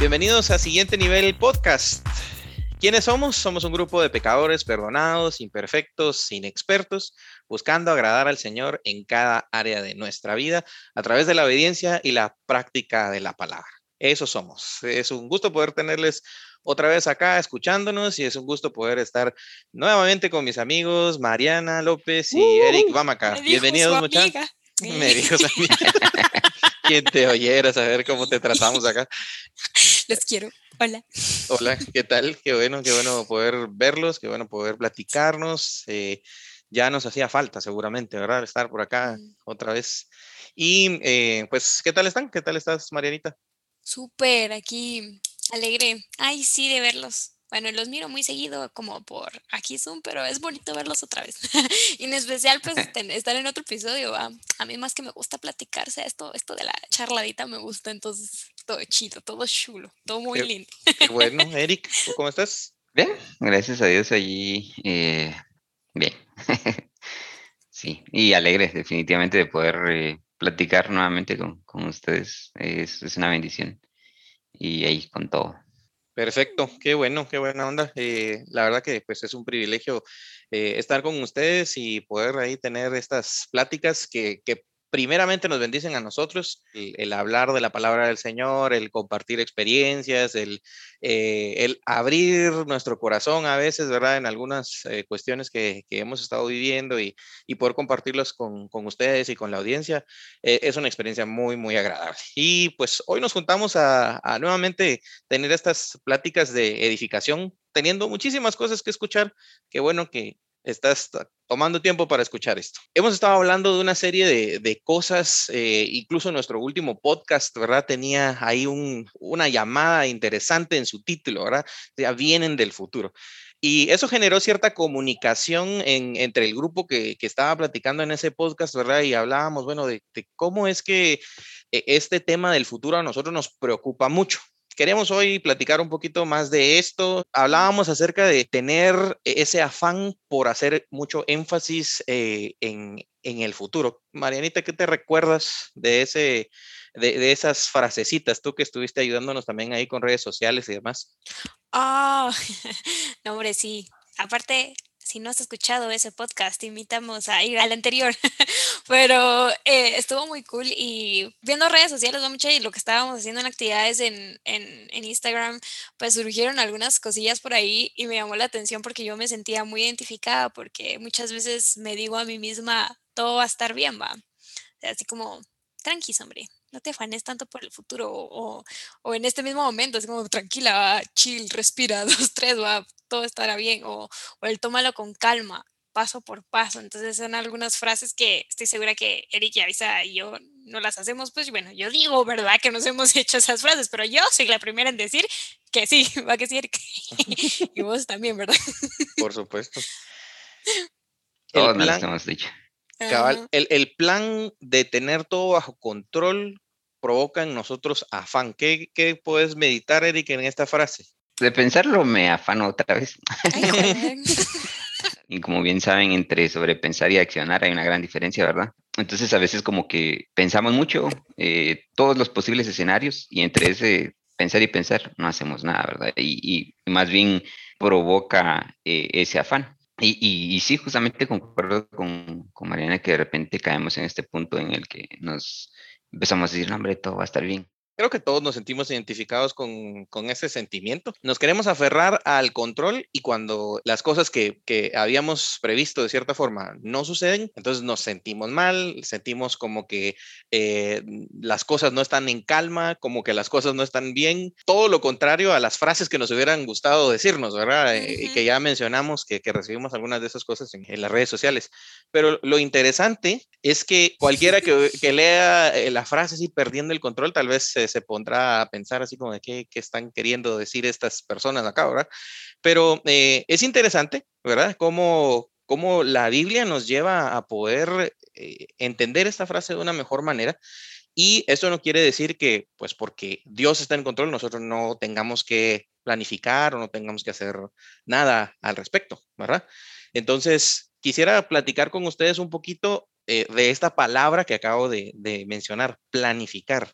Bienvenidos a Siguiente Nivel Podcast. ¿Quiénes somos? Somos un grupo de pecadores perdonados, imperfectos, inexpertos, buscando agradar al Señor en cada área de nuestra vida a través de la obediencia y la práctica de la palabra. Eso somos. Es un gusto poder tenerles otra vez acá escuchándonos y es un gusto poder estar nuevamente con mis amigos Mariana López y Eric Bamaca. Bienvenidos muchachos. Me dijo Quien te oyera saber cómo te tratamos acá. Los quiero. Hola. Hola, ¿qué tal? Qué bueno, qué bueno poder verlos, qué bueno poder platicarnos. Eh, ya nos hacía falta seguramente, ¿verdad? Estar por acá mm. otra vez. Y eh, pues, ¿qué tal están? ¿Qué tal estás, Marianita? Súper, aquí alegre. Ay, sí, de verlos. Bueno, los miro muy seguido como por aquí Zoom, pero es bonito verlos otra vez. y en especial, pues, estar en otro episodio. A mí más que me gusta platicarse, esto, esto de la charladita me gusta, entonces todo chido, todo chulo, todo muy lindo. bueno, Eric, ¿cómo estás? Bien, gracias a Dios allí. Eh, bien. sí, y alegre definitivamente de poder eh, platicar nuevamente con, con ustedes. Es, es, una bendición. Y ahí con todo. Perfecto, qué bueno, qué buena onda. Eh, la verdad que pues es un privilegio estar con ustedes y poder ahí tener estas pláticas que, que primeramente nos bendicen a nosotros, el, hablar de la palabra del Señor, el compartir experiencias, el, eh, abrir nuestro corazón a veces, ¿verdad? En algunas eh, cuestiones que, que, hemos estado viviendo y, y poder compartirlos con, con, ustedes y con la audiencia, eh, es una experiencia muy, muy agradable. Y pues hoy nos juntamos a, a nuevamente tener estas pláticas de edificación, teniendo muchísimas cosas que escuchar. Qué bueno que, estás tomando tiempo para escuchar esto. Hemos estado hablando de una serie de, cosas, eh, incluso nuestro último podcast, ¿verdad? Tenía ahí una llamada interesante en su título, ¿verdad? Ya vienen del futuro. Y eso generó cierta comunicación entre el grupo que, estaba platicando en ese podcast, ¿verdad? Y hablábamos, bueno, de, de cómo es que eh, este tema del futuro a nosotros nos preocupa mucho, Queremos hoy platicar un poquito más de esto. Hablábamos acerca de tener e-, ese afán por hacer mucho énfasis eh, en, el futuro. Marianita, ¿qué te recuerdas de, ese, de, esas frasecitas? Tú que estuviste ayudándonos también ahí con redes sociales y demás. Ah, no, hombre, sí. Aparte, si no has escuchado ese podcast, te invitamos a ir al anterior. Pero eh, estuvo muy cool y viendo redes sociales, y lo que estábamos haciendo en actividades en, en, en, Instagram, pues surgieron algunas cosillas por ahí y me llamó la atención porque yo me sentía muy identificada porque muchas veces me digo a mí misma, todo va a estar bien, va. Así como, tranqui, hombre, no te afanes tanto por el futuro o, o, en este mismo momento, así como tranquila, chill, respira, dos, tres, va, todo estará bien, o, o el tómalo con calma, paso por paso. Entonces son algunas frases que estoy segura que Eric y Avisa y yo no las hacemos, pues bueno, yo digo, ¿verdad? Que nos hemos hecho esas frases, pero yo soy la primera en decir que sí, va que sí, Eric. y vos también, ¿verdad? Por supuesto. Todos nos hemos dicho el, plan de tener todo bajo control provoca en nosotros afán. ¿Qué, puedes meditar, Eric, en esta frase? De pensarlo me afano otra vez. y como bien saben, entre sobrepensar y accionar hay una gran diferencia, ¿verdad? Entonces a veces como que pensamos mucho eh, todos los posibles escenarios y entre ese pensar y pensar no hacemos nada, ¿verdad? Y, más bien provoca eh, ese afán. Y, y, sí, justamente concuerdo con, con, Mariana que de repente caemos en este punto en el que nos empezamos a decir, no, hombre, todo va a estar bien. Creo que todos nos sentimos identificados con, con, ese sentimiento. Nos queremos aferrar al control y cuando las cosas que, que, habíamos previsto de cierta forma no suceden, entonces nos sentimos mal, sentimos como que eh, las cosas no están en calma, como que las cosas no están bien. Todo lo contrario a las frases que nos hubieran gustado decirnos, ¿verdad? Eh, y que ya mencionamos que, que, recibimos algunas de esas cosas en, en, las redes sociales. Pero lo interesante es que cualquiera que, que lea eh, la frase así perdiendo el control, tal vez se se pondrá a pensar así como de qué, están queriendo decir estas personas acá, ¿verdad? Pero eh, es interesante, ¿verdad? Cómo, la Biblia nos lleva a poder eh, entender esta frase de una mejor manera. Y esto no quiere decir que, pues porque Dios está en control, nosotros no tengamos que planificar o no tengamos que hacer nada al respecto, ¿verdad? Entonces, quisiera platicar con ustedes un poquito eh, de esta palabra que acabo de mencionar, planificar.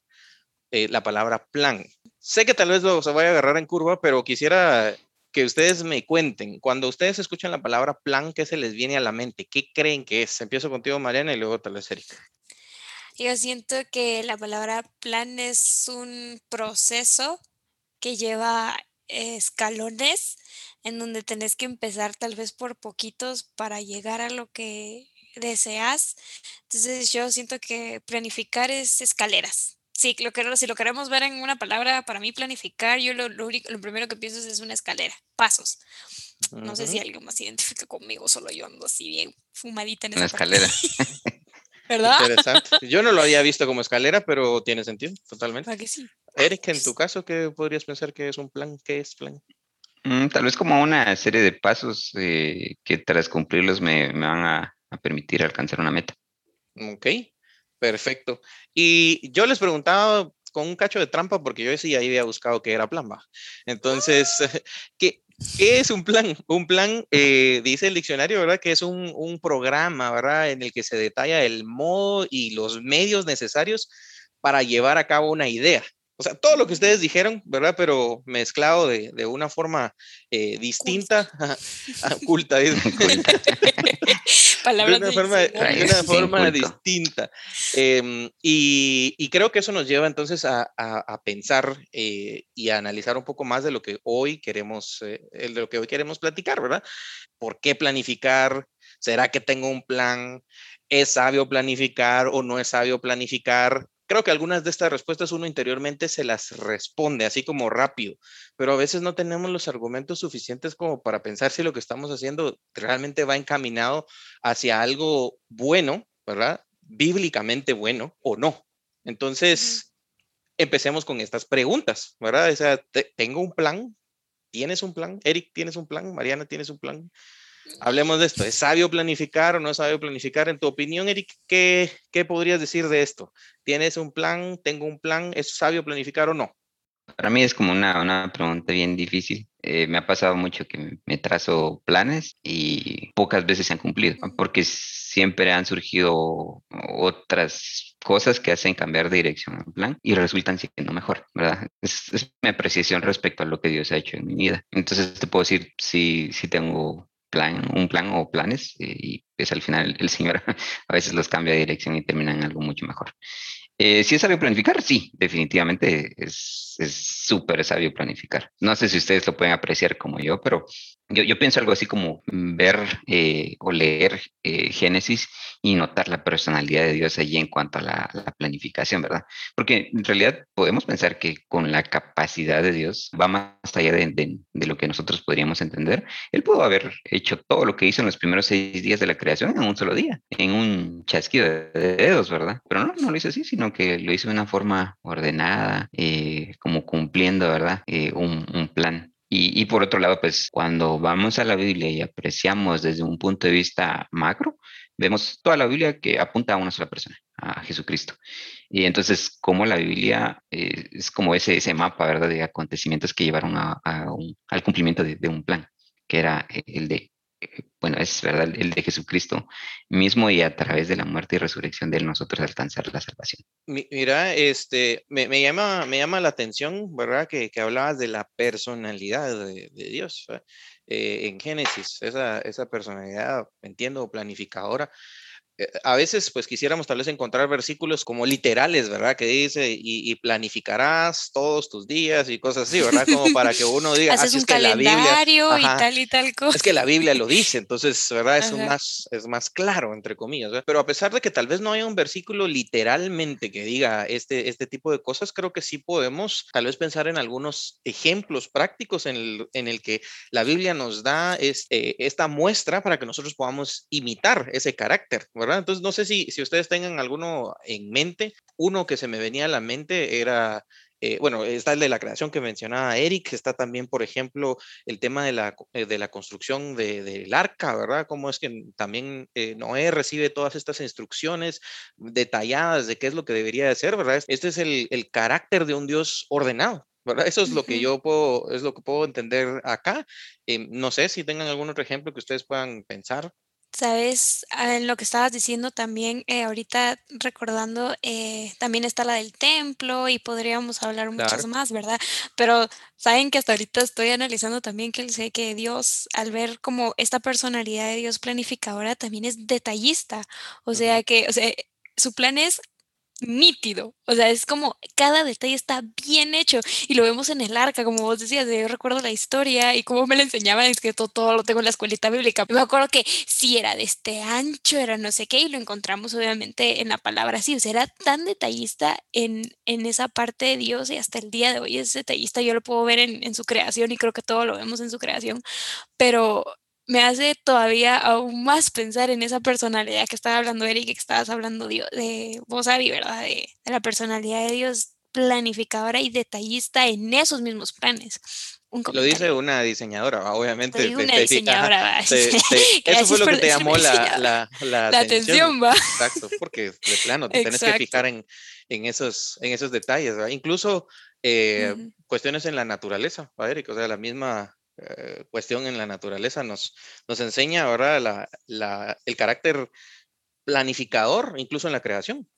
Eh, la palabra plan. sé que tal vez lo se vaya a agarrar en curva, pero quisiera que ustedes me cuenten, cuando ustedes escuchan la palabra plan, ¿qué se les viene a la mente? ¿Qué creen que es? Empiezo contigo, Mariana, y luego tal vez Erika. Yo siento que la palabra plan es un proceso que lleva escalones en donde tenés que empezar tal vez por poquitos para llegar a lo que deseas. Entonces yo siento que planificar es escaleras. Sí, lo que, si lo queremos ver en una palabra, para mí planificar, yo lo, lo, lo primero que pienso es una escalera, pasos. No sé si alguien más se identifica conmigo, solo yo ando así bien fumadita en esa Una escalera. ¿Verdad? Interesante. Yo no lo había visto como escalera, pero tiene sentido, totalmente. ¿Verdad que sí? Eric, en tu caso, ¿qué podrías pensar que es un plan? ¿Qué es plan? Mm, tal vez como una serie de pasos eh, que tras cumplirlos me, me van a, a permitir alcanzar una meta. Ok, perfecto. Y yo les preguntaba con un cacho de trampa porque yo sí ahí había buscado que era plan. Entonces, ¿qué, ¿qué es un plan? Un plan, eh, dice el diccionario, ¿verdad? Que es un, un programa, ¿verdad? En el que se detalla el modo y los medios necesarios para llevar a cabo una idea. O sea, todo lo que ustedes dijeron, ¿verdad? Pero mezclado de, de una forma eh, distinta, oculta, dice. Palabras de una forma, de una distinta. Em, y, y creo que eso nos lleva entonces a, a- a pensar eh, y a analizar un poco más de lo que hoy queremos, eh, el de lo que hoy queremos platicar, ¿verdad? ¿Por qué planificar? ¿Será que tengo un plan? ¿Es sabio planificar o no es sabio planificar? Creo que algunas de estas respuestas uno interiormente se las responde así como rápido, pero a veces no tenemos los argumentos suficientes como para pensar si lo que estamos haciendo realmente va encaminado hacia algo bueno, ¿verdad? Bíblicamente bueno o no. Entonces, empecemos con estas preguntas, ¿verdad? O sea, te- tengo un plan. ¿Tienes un plan? Eric, ¿tienes un plan? Mariana, ¿tienes un plan? Hablemos de esto. ¿Es sabio planificar o no es sabio planificar? En tu opinión, Eric, ¿qué, qué podrías decir de esto? ¿Tienes un plan? ¿Tengo un plan? ¿Es sabio planificar o no? Para mí es como una, una pregunta bien difícil. Eh, me ha pasado mucho que me- trazo planes y pocas veces se han cumplido, porque siempre han surgido otras cosas que hacen cambiar de dirección al plan y resultan siendo mejor, ¿verdad? Es, es mi apreciación respecto a lo que Dios ha hecho en mi vida. Entonces te puedo decir si, si tengo plan, un plan o planes eh, y pues al final el Señor a veces los cambia de dirección y terminan en algo mucho mejor. Eh, si es sabio planificar, sí, definitivamente es es súper sabio planificar. No sé si ustedes lo pueden apreciar como yo, pero yo, pienso algo así como ver eh, o leer eh, Génesis y notar la personalidad de Dios allí en cuanto a la, la, planificación, ¿verdad? Porque en realidad podemos pensar que con la capacidad de Dios va más allá de, lo que nosotros podríamos entender. Él pudo haber hecho todo lo que hizo en los primeros seis días de la creación en un solo día, en un chasquido de dedos, ¿verdad? Pero no, no lo hizo así, sino que lo hizo de una forma ordenada, eh, como cumpliendo, ¿verdad? Eh, un, plan. Y, por otro lado, pues cuando vamos a la Biblia y apreciamos desde un punto de vista macro, vemos toda la Biblia que apunta a una sola persona, a Jesucristo. Y entonces, como la Biblia eh, es como ese, ese mapa, ¿verdad? De acontecimientos que llevaron a, un, al cumplimiento de, de un plan, que era el de bueno, es verdad, el de Jesucristo mismo y a través de la muerte y resurrección de él nosotros alcanzar la salvación. Mira, este, me, me llama, me llama la atención, ¿verdad? Que, que hablabas de la personalidad de, Dios eh, en Génesis, esa, esa personalidad, entiendo, planificadora a veces pues quisiéramos tal vez encontrar versículos como literales, ¿verdad? Que dice, y, y planificarás todos tus días y cosas así, ¿verdad? Como para que uno diga, haces así un es que calendario la Biblia, y tal y tal cosa. Es que la Biblia lo dice, entonces, ¿verdad? Es más, es más claro, entre comillas, ¿verdad? Pero a pesar de que tal vez no haya un versículo literalmente que diga este, este tipo de cosas, creo que sí podemos tal vez pensar en algunos ejemplos prácticos en el, en el que la Biblia nos da este, esta muestra para que nosotros podamos imitar ese carácter, ¿verdad? Entonces, no sé si, si ustedes tengan alguno en mente. Uno que se me venía a la mente era, eh, bueno, está el de la creación que mencionaba Eric, está también, por ejemplo, el tema de la, de la construcción del de, de arca, ¿verdad? Cómo es que también eh, Noé recibe todas estas instrucciones detalladas de qué es lo que debería de hacer, ¿verdad? Este es el, el carácter de un Dios ordenado. ¿verdad? Eso es lo que yo puedo, es lo que puedo entender acá. Eh, no sé si tengan algún otro ejemplo que ustedes puedan pensar. Sabes, ah, en lo que estabas diciendo también, eh, ahorita recordando, eh, también está la del templo y podríamos hablar muchas Claro. más, ¿verdad? Pero saben que hasta ahorita estoy analizando también que sé que Dios, al ver como esta personalidad de Dios planificadora, también es detallista. O sea que, o sea, su plan es Nítido, o sea, es como cada detalle está bien hecho y lo vemos en el arca, como vos decías, yo recuerdo la historia y cómo me la enseñaban, es que todo, todo lo tengo en la escuelita bíblica. Me acuerdo que sí era de este ancho, era no sé qué, y lo encontramos obviamente en la palabra así, o sea, era tan detallista en, en esa parte de Dios y hasta el día de hoy es detallista, yo lo puedo ver en, en su creación y creo que todo lo vemos en su creación, pero me hace todavía aún más pensar en esa personalidad que estaba hablando Eric, que estabas hablando de vos, Abby, ¿verdad? De, de la personalidad de Dios planificadora y detallista en esos mismos planes. Lo dice una diseñadora, obviamente, Soy te, una te diseñadora, te- te- eso fue lo que te llamó la, la, la La atención, va. exacto, porque de plano te tenés que Exacto. fijar en, en esos, en esos detalles, ¿va? Incluso eh, cuestiones en la naturaleza, ¿va, Eric? O sea, la misma eh, cuestión en la naturaleza nos, nos enseña ahora la, la, el carácter planificador, incluso en la creación.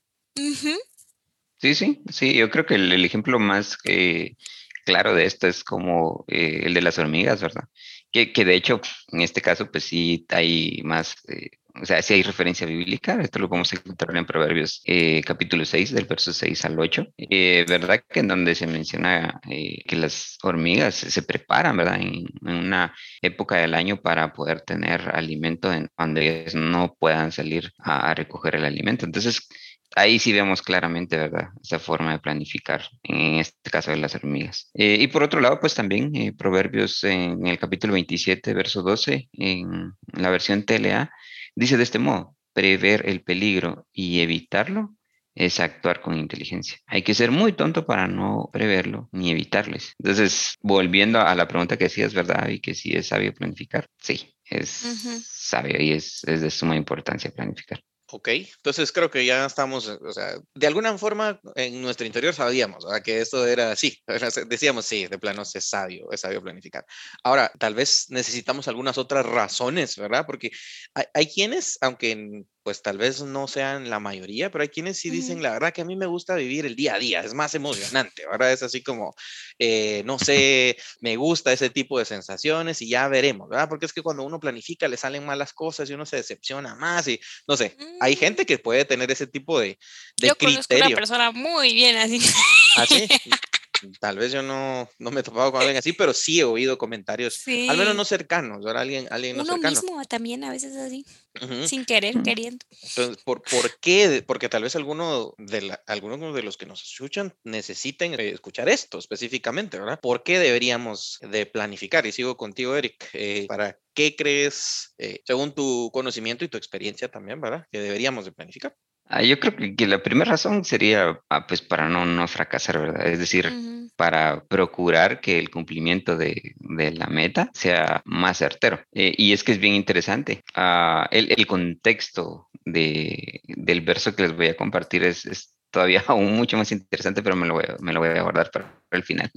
Sí, sí, sí, yo creo que el, el ejemplo más eh, claro de esto es como eh, el de las hormigas, ¿verdad? Que, que de hecho, en este caso, pues sí hay más, eh, o sea, sí hay referencia bíblica, esto lo podemos encontrar en Proverbios eh, capítulo 6, del verso 6 al 8, eh, ¿verdad? Que en donde se menciona eh, que las hormigas se preparan, ¿verdad? En, en una época del año para poder tener alimento en donde ellas no puedan salir a, a recoger el alimento. Entonces, Ahí sí vemos claramente, ¿verdad? Esa forma de planificar, en este caso de las hormigas. Eh, y por otro lado, pues también eh, Proverbios en el capítulo 27, verso 12, en la versión TLA, dice de este modo, prever el peligro y evitarlo es actuar con inteligencia. Hay que ser muy tonto para no preverlo ni evitarles. Entonces, volviendo a la pregunta que hacías, ¿verdad? Y que si es sabio planificar. Sí, es sabio y es, es de suma importancia planificar. Ok, entonces creo que ya estamos, eh, o sea, de alguna forma en nuestro interior sabíamos ¿verdad? que esto era así, decíamos, sí, de plano es sabio, es sabio planificar. Ahora, tal vez necesitamos algunas otras razones, ¿verdad? Porque hay, hay quienes, aunque pues tal vez no sean la mayoría, pero hay quienes sí dicen, la verdad que a mí me gusta vivir el día a día, es más emocionante, ¿verdad? Es así como, eh, no sé, me gusta ese tipo de sensaciones y ya veremos, ¿verdad? Porque es que cuando uno planifica le salen malas cosas y uno se decepciona más y no sé, hay Mm, gente que puede tener ese tipo de, de Yo conozco una criterio. persona muy bien así. Así, tal vez yo no, no me he topado con alguien así, pero sí he oído comentarios, al menos no Sí. cercanos, ¿verdad? Alguien, alguien no Uno cercano. mismo también a veces así, Ujú. sin querer, Mm. queriendo. Entonces, ¿por, por qué? Porque tal vez alguno de la- algunos de los que nos escuchan necesiten eh, escuchar esto específicamente, ¿verdad? ¿Por qué deberíamos de planificar? Y sigo contigo, Eric. eh, ¿para qué crees, eh, según tu conocimiento y tu experiencia también, ¿verdad? Que deberíamos de planificar. Ah, yo creo que, que la primera razón sería, ah, pues, para no, no fracasar, ¿verdad? Es decir, para procurar que el cumplimiento de, de la meta sea más certero. Eh, y es que es bien interesante. Ah, el, el contexto de, del verso que les voy a compartir es, es todavía aún mucho más interesante, pero me lo voy a, me lo voy a guardar para el final.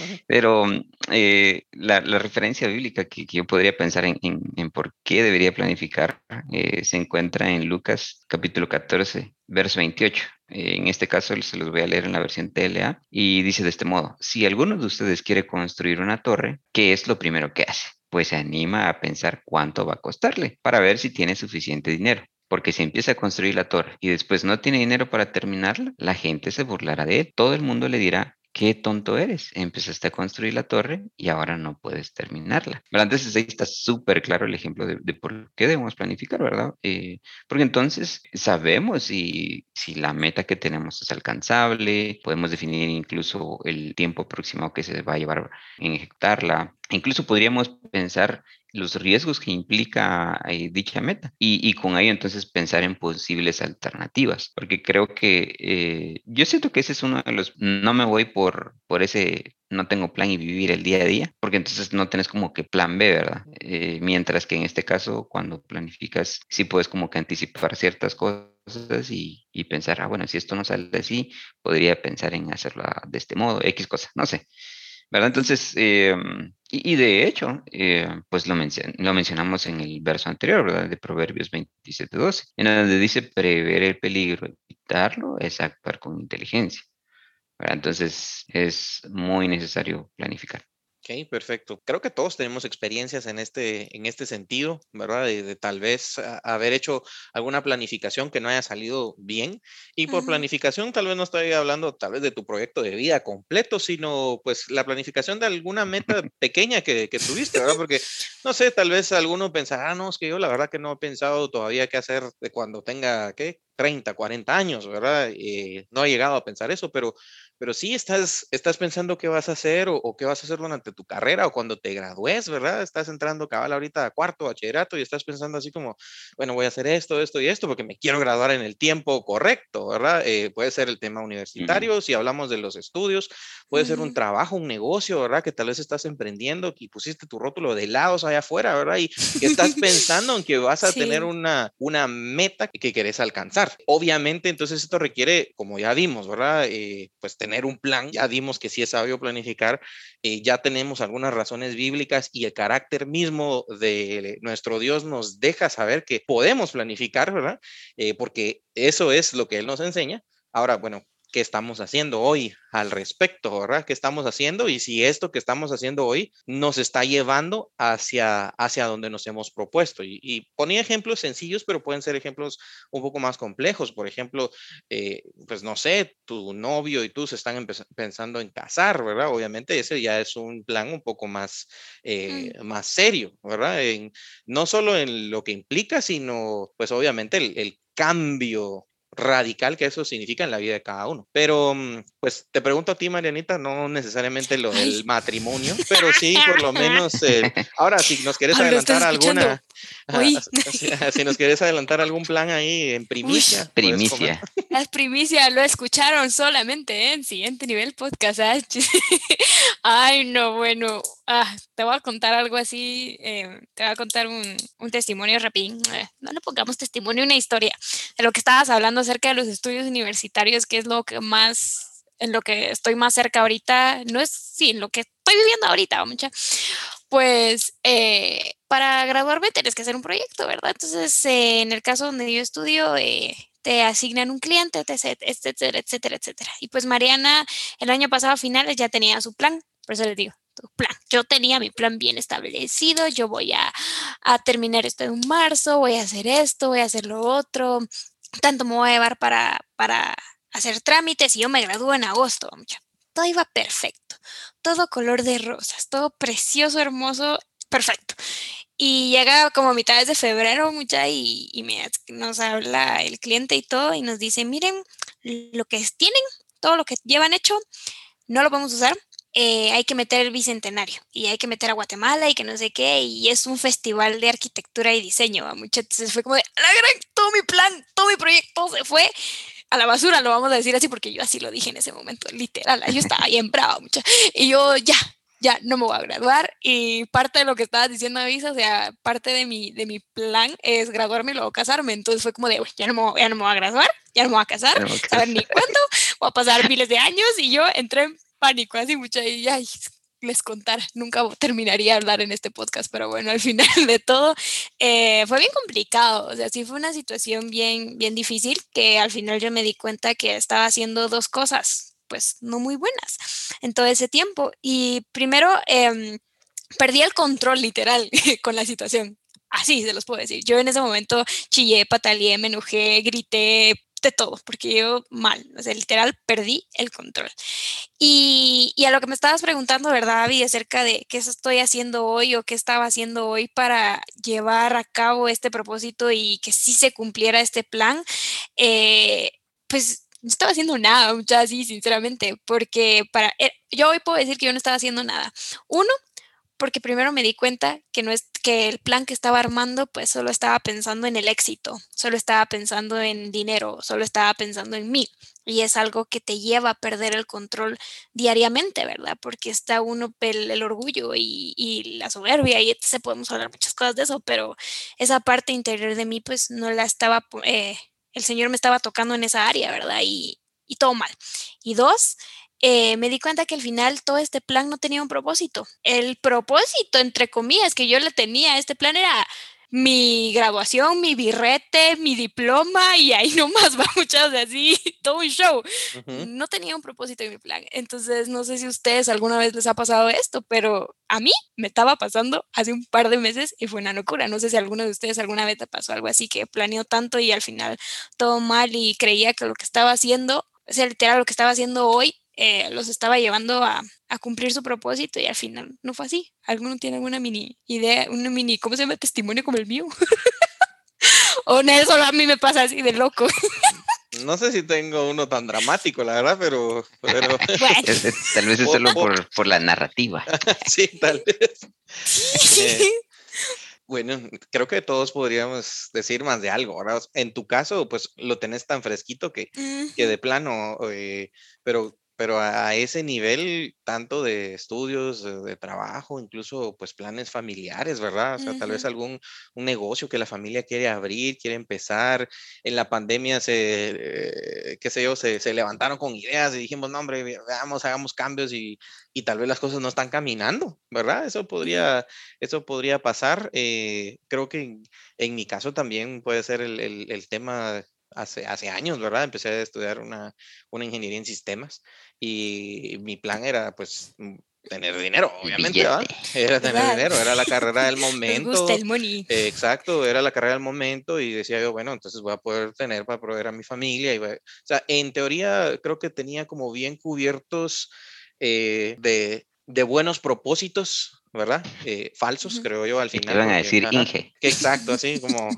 Ujú. Pero mm, eh, la, la referencia bíblica que, que yo podría pensar en, en- en por qué debería planificar eh, se encuentra en Lucas capítulo 14, verso 28. Eh, en este caso se los voy a leer en la versión TLA y dice de este modo, si alguno de ustedes quiere construir una torre, ¿qué es lo primero que hace? Pues se anima a pensar cuánto va a costarle para ver si tiene suficiente dinero. Porque si empieza a construir la torre y después no tiene dinero para terminarla, la gente se burlará de él. Todo el mundo le dirá, qué tonto eres. Empezaste a construir la torre y ahora no puedes terminarla. ¿Verdad? Entonces ahí está súper claro el ejemplo de, por qué debemos planificar, ¿verdad? Eh, porque entonces sabemos si, si la meta que tenemos es alcanzable, podemos definir incluso el tiempo aproximado que se va a llevar en ejecutarla. Incluso podríamos pensar los riesgos que implica eh, dicha meta y, con ello entonces pensar en posibles alternativas, porque creo que eh, yo siento que ese es uno de los, no me voy por, por ese, no tengo plan y vivir el día a día, porque entonces no tenés como que plan B, ¿verdad? Eh, mientras que en este caso, cuando planificas, sí puedes como que anticipar ciertas cosas y, y, pensar, ah, bueno, si esto no sale así, podría pensar en hacerlo de este modo, X cosa, no sé. Entonces, eh, Y, de hecho, eh, pues lo, lo, mencionamos en el verso anterior, ¿verdad? De Proverbios 27.12, en donde dice prever el peligro, evitarlo, es actuar con inteligencia. Entonces es muy necesario planificar. Ok, perfecto. Creo que todos tenemos experiencias en este, en este sentido, ¿verdad? De, tal vez haber hecho alguna planificación que no haya salido bien. Y por planificación, tal vez no estoy hablando tal vez de tu proyecto de vida completo, sino pues la planificación de alguna meta pequeña que, que tuviste, ¿verdad? Porque, no sé, tal vez alguno pensará, ah, no, es que yo la verdad que no he pensado todavía qué hacer de cuando tenga, ¿qué? 30, 40 años, ¿verdad? Eh, no he llegado a pensar eso, pero pero sí estás, estás pensando qué vas a hacer o, qué vas a hacer durante tu carrera o cuando te gradúes, ¿verdad? Estás entrando cabal ahorita a cuarto, bachillerato y estás pensando así como, bueno, voy a hacer esto, esto y esto porque me quiero graduar en el tiempo correcto, ¿verdad? Eh, puede ser el tema universitario, si hablamos de los estudios, puede ser un trabajo, un negocio, ¿verdad? Que tal vez estás emprendiendo y pusiste tu rótulo de helados allá afuera, ¿verdad? Y, estás pensando en que vas a tener una, una meta que querés alcanzar. Obviamente, entonces esto requiere, como ya vimos, ¿verdad? Eh, pues tener un plan, ya dimos que sí es sabio planificar, eh, ya tenemos algunas razones bíblicas y el carácter mismo de nuestro Dios nos deja saber que podemos planificar, ¿verdad? Eh, porque eso es lo que Él nos enseña. Ahora, bueno, qué estamos haciendo hoy al respecto, ¿verdad? ¿Qué estamos haciendo? Y si esto que estamos haciendo hoy nos está llevando hacia, hacia donde nos hemos propuesto. Y, ponía ejemplos sencillos, pero pueden ser ejemplos un poco más complejos. Por ejemplo, eh, pues no sé, tu novio y tú se están pensando en casar, ¿verdad? Obviamente ese ya es un plan un poco más, eh, mm. más serio, ¿verdad? no solo en lo que implica, sino pues obviamente el, el cambio radical que eso significa en la vida de cada uno. Pero, mm, pues te pregunto a ti, Marianita, no necesariamente lo del matrimonio, pero sí, por lo menos, eh, ahora si nos quieres adelantar alguna, si, nos quieres adelantar algún plan ahí en primicia. primicia. Las primicias lo escucharon solamente en siguiente nivel podcast. Ay, no, bueno, ah, te voy a contar algo así, eh, te voy a contar un, un testimonio rapidín. Eh, no le pongamos testimonio, una historia de lo que estabas hablando acerca de los estudios universitarios, que es lo que más, en lo que estoy más cerca ahorita, no es, sí, en lo que estoy viviendo ahorita, mucha. Pues eh, para graduarme tienes que hacer un proyecto, ¿verdad? Entonces, en el caso donde yo estudio, te asignan un cliente, etcétera, etcétera, etcétera. Y pues Mariana, el año pasado a finales ya tenía su plan, por eso les digo, plan. Yo tenía mi plan bien establecido, yo voy a, terminar esto en marzo, voy a hacer esto, voy a hacer lo otro, tanto me voy a llevar para, para hacer trámites y yo me gradúo en agosto. Todo iba perfecto, todo color de rosas, todo precioso, hermoso, perfecto. Y llega como a mitades de febrero, mucha, y, y me, nos habla el cliente y todo, y nos dice, miren, lo que tienen, todo lo que llevan hecho, no lo podemos usar eh, hay que meter el bicentenario y hay que meter a Guatemala y que no sé qué, y es un festival de arquitectura y diseño, entonces fue como de, la gran, todo mi plan, todo mi proyecto se fue a la basura, lo vamos a decir así, porque yo así lo dije en ese momento, literal, yo estaba bien brava, mucha, y yo ya, ya no me voy a graduar y parte de lo que estabas diciendo Avisa, o sea, parte de mi, de mi plan es graduarme y luego casarme, entonces fue como de, ya no, me, ya no me voy a graduar, ya no me voy a casar, a saber ni cuándo, voy a pasar miles de años y yo entré en pánico, así mucha y ay, les contar, nunca terminaría de hablar en este podcast, pero bueno, al final de todo eh, fue bien complicado, o sea, sí fue una situación bien, bien difícil que al final yo me di cuenta que estaba haciendo dos cosas, pues no muy buenas en todo ese tiempo. Y primero, em, perdí el control literal con la situación. Así se los puedo decir. Yo en ese momento chillé, pataleé, me enojé, grité, de todo, porque yo mal, o sea, literal perdí el control. Y, y, a lo que me estabas preguntando, ¿verdad, David, acerca de qué estoy haciendo hoy o qué estaba haciendo hoy para llevar a cabo este propósito y que sí se cumpliera este plan, eh, pues no estaba haciendo nada, muchas así, sinceramente, porque para, eh, yo hoy puedo decir que yo no estaba haciendo nada. Uno, porque primero me di cuenta que no es que el plan que estaba armando pues solo estaba pensando en el éxito, solo estaba pensando en dinero, solo estaba pensando en mí y es algo que te lleva a perder el control diariamente, ¿verdad? Porque está uno el, orgullo y, y, la soberbia y se podemos hablar muchas cosas de eso, pero esa parte interior de mí pues no la estaba, eh, el Señor me estaba tocando en esa área, ¿verdad? Y, y todo mal. Y dos, eh, me di cuenta que al final todo este plan no tenía un propósito. El propósito, entre comillas, que yo le tenía a este plan era mi graduación, mi birrete, mi diploma y ahí nomás va muchas de así, todo un show. No tenía un propósito en mi plan. Entonces, no sé si a ustedes alguna vez les ha pasado esto, pero a mí me estaba pasando hace un par de meses y fue una locura. No sé si a alguno de ustedes alguna vez te pasó algo así que planeó tanto y al final todo mal y creía que lo que estaba haciendo, o sea, literal lo que estaba haciendo hoy eh, los estaba llevando a, a, cumplir su propósito y al final no fue así. ¿Alguno tiene alguna mini idea, una mini, ¿cómo se llama? Testimonio como el mío. o no, solo a mí me pasa así de loco. No sé si tengo uno tan dramático, la verdad, pero... pero... tal vez es solo por, por la narrativa. sí, tal vez. Eh, bueno, creo que todos podríamos decir más de algo. ¿verdad? En tu caso, pues lo tenés tan fresquito que, que de plano, eh, pero pero a ese nivel, tanto de estudios, de, trabajo, incluso pues planes familiares, ¿verdad? O sea, tal vez algún un negocio que la familia quiere abrir, quiere empezar. En la pandemia se, eh, qué sé yo, se, se, levantaron con ideas y dijimos, no, hombre, veamos, hagamos cambios y, y, tal vez las cosas no están caminando, ¿verdad? Eso podría, eso podría pasar. Eh, creo que en, en, mi caso también puede ser el, el, el tema hace, hace años, ¿verdad? Empecé a estudiar una, una ingeniería en sistemas y mi plan era pues mm, tener dinero, obviamente, ¿verdad? Era tener dinero, era la carrera del momento. Me gusta el money. exacto, era la carrera del momento y decía yo, bueno, entonces voy a poder tener para proveer a mi familia. Y o sea, en teoría creo que tenía como bien cubiertos eh, de, de buenos propósitos ¿verdad? Eh, falsos, creo yo, al final. Te van a decir Inge. exacto, así como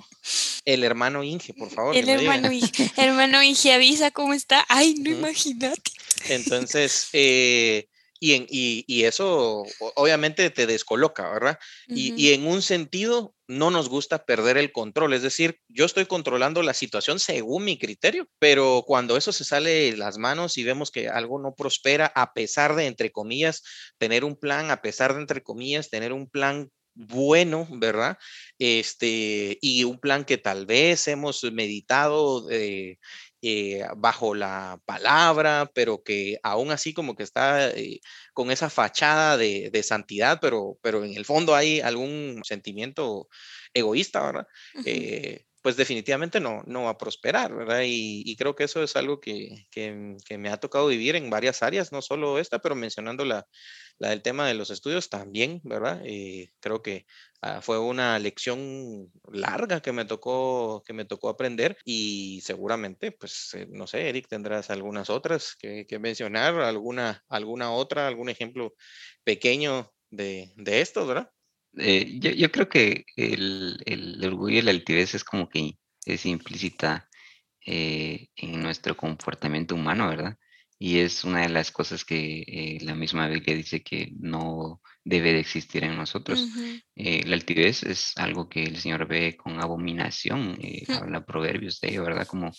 el hermano Inge, por favor. El hermano Inge, hermano Inge, avisa cómo está. Ay, no imagínate. Entonces, eh, y, en, y, y, eso obviamente te descoloca, ¿verdad? y, y, en un sentido, no nos gusta perder el control, es decir, yo estoy controlando la situación según mi criterio, pero cuando eso se sale de las manos y vemos que algo no prospera, a pesar de, entre comillas, tener un plan, a pesar de, entre comillas, tener un plan bueno, ¿verdad? Este, y un plan que tal vez hemos meditado eh, eh, bajo la palabra, pero que aún así como que está eh, con esa fachada de, santidad, pero, pero en el fondo hay algún sentimiento egoísta, ¿verdad? Eh, pues definitivamente no, no va a prosperar, ¿verdad? Y, creo que eso es algo que, que, que, me ha tocado vivir en varias áreas, no solo esta, pero mencionando la, la del tema de los estudios también, ¿verdad? Eh, creo que ah, fue una lección larga que me tocó que me tocó aprender y seguramente, pues, eh, no sé, Eric, tendrás algunas otras que, mencionar, alguna, alguna otra, algún ejemplo pequeño de, de esto, ¿verdad? Eh, yo, yo, creo que el, el, orgullo y la altivez es como que es implícita en nuestro comportamiento humano, ¿verdad? Y es una de las cosas que eh, la misma Biblia dice que no debe de existir en nosotros. Eh, la altivez es algo que el Señor ve con abominación, eh, habla proverbios de ello, ¿verdad? Como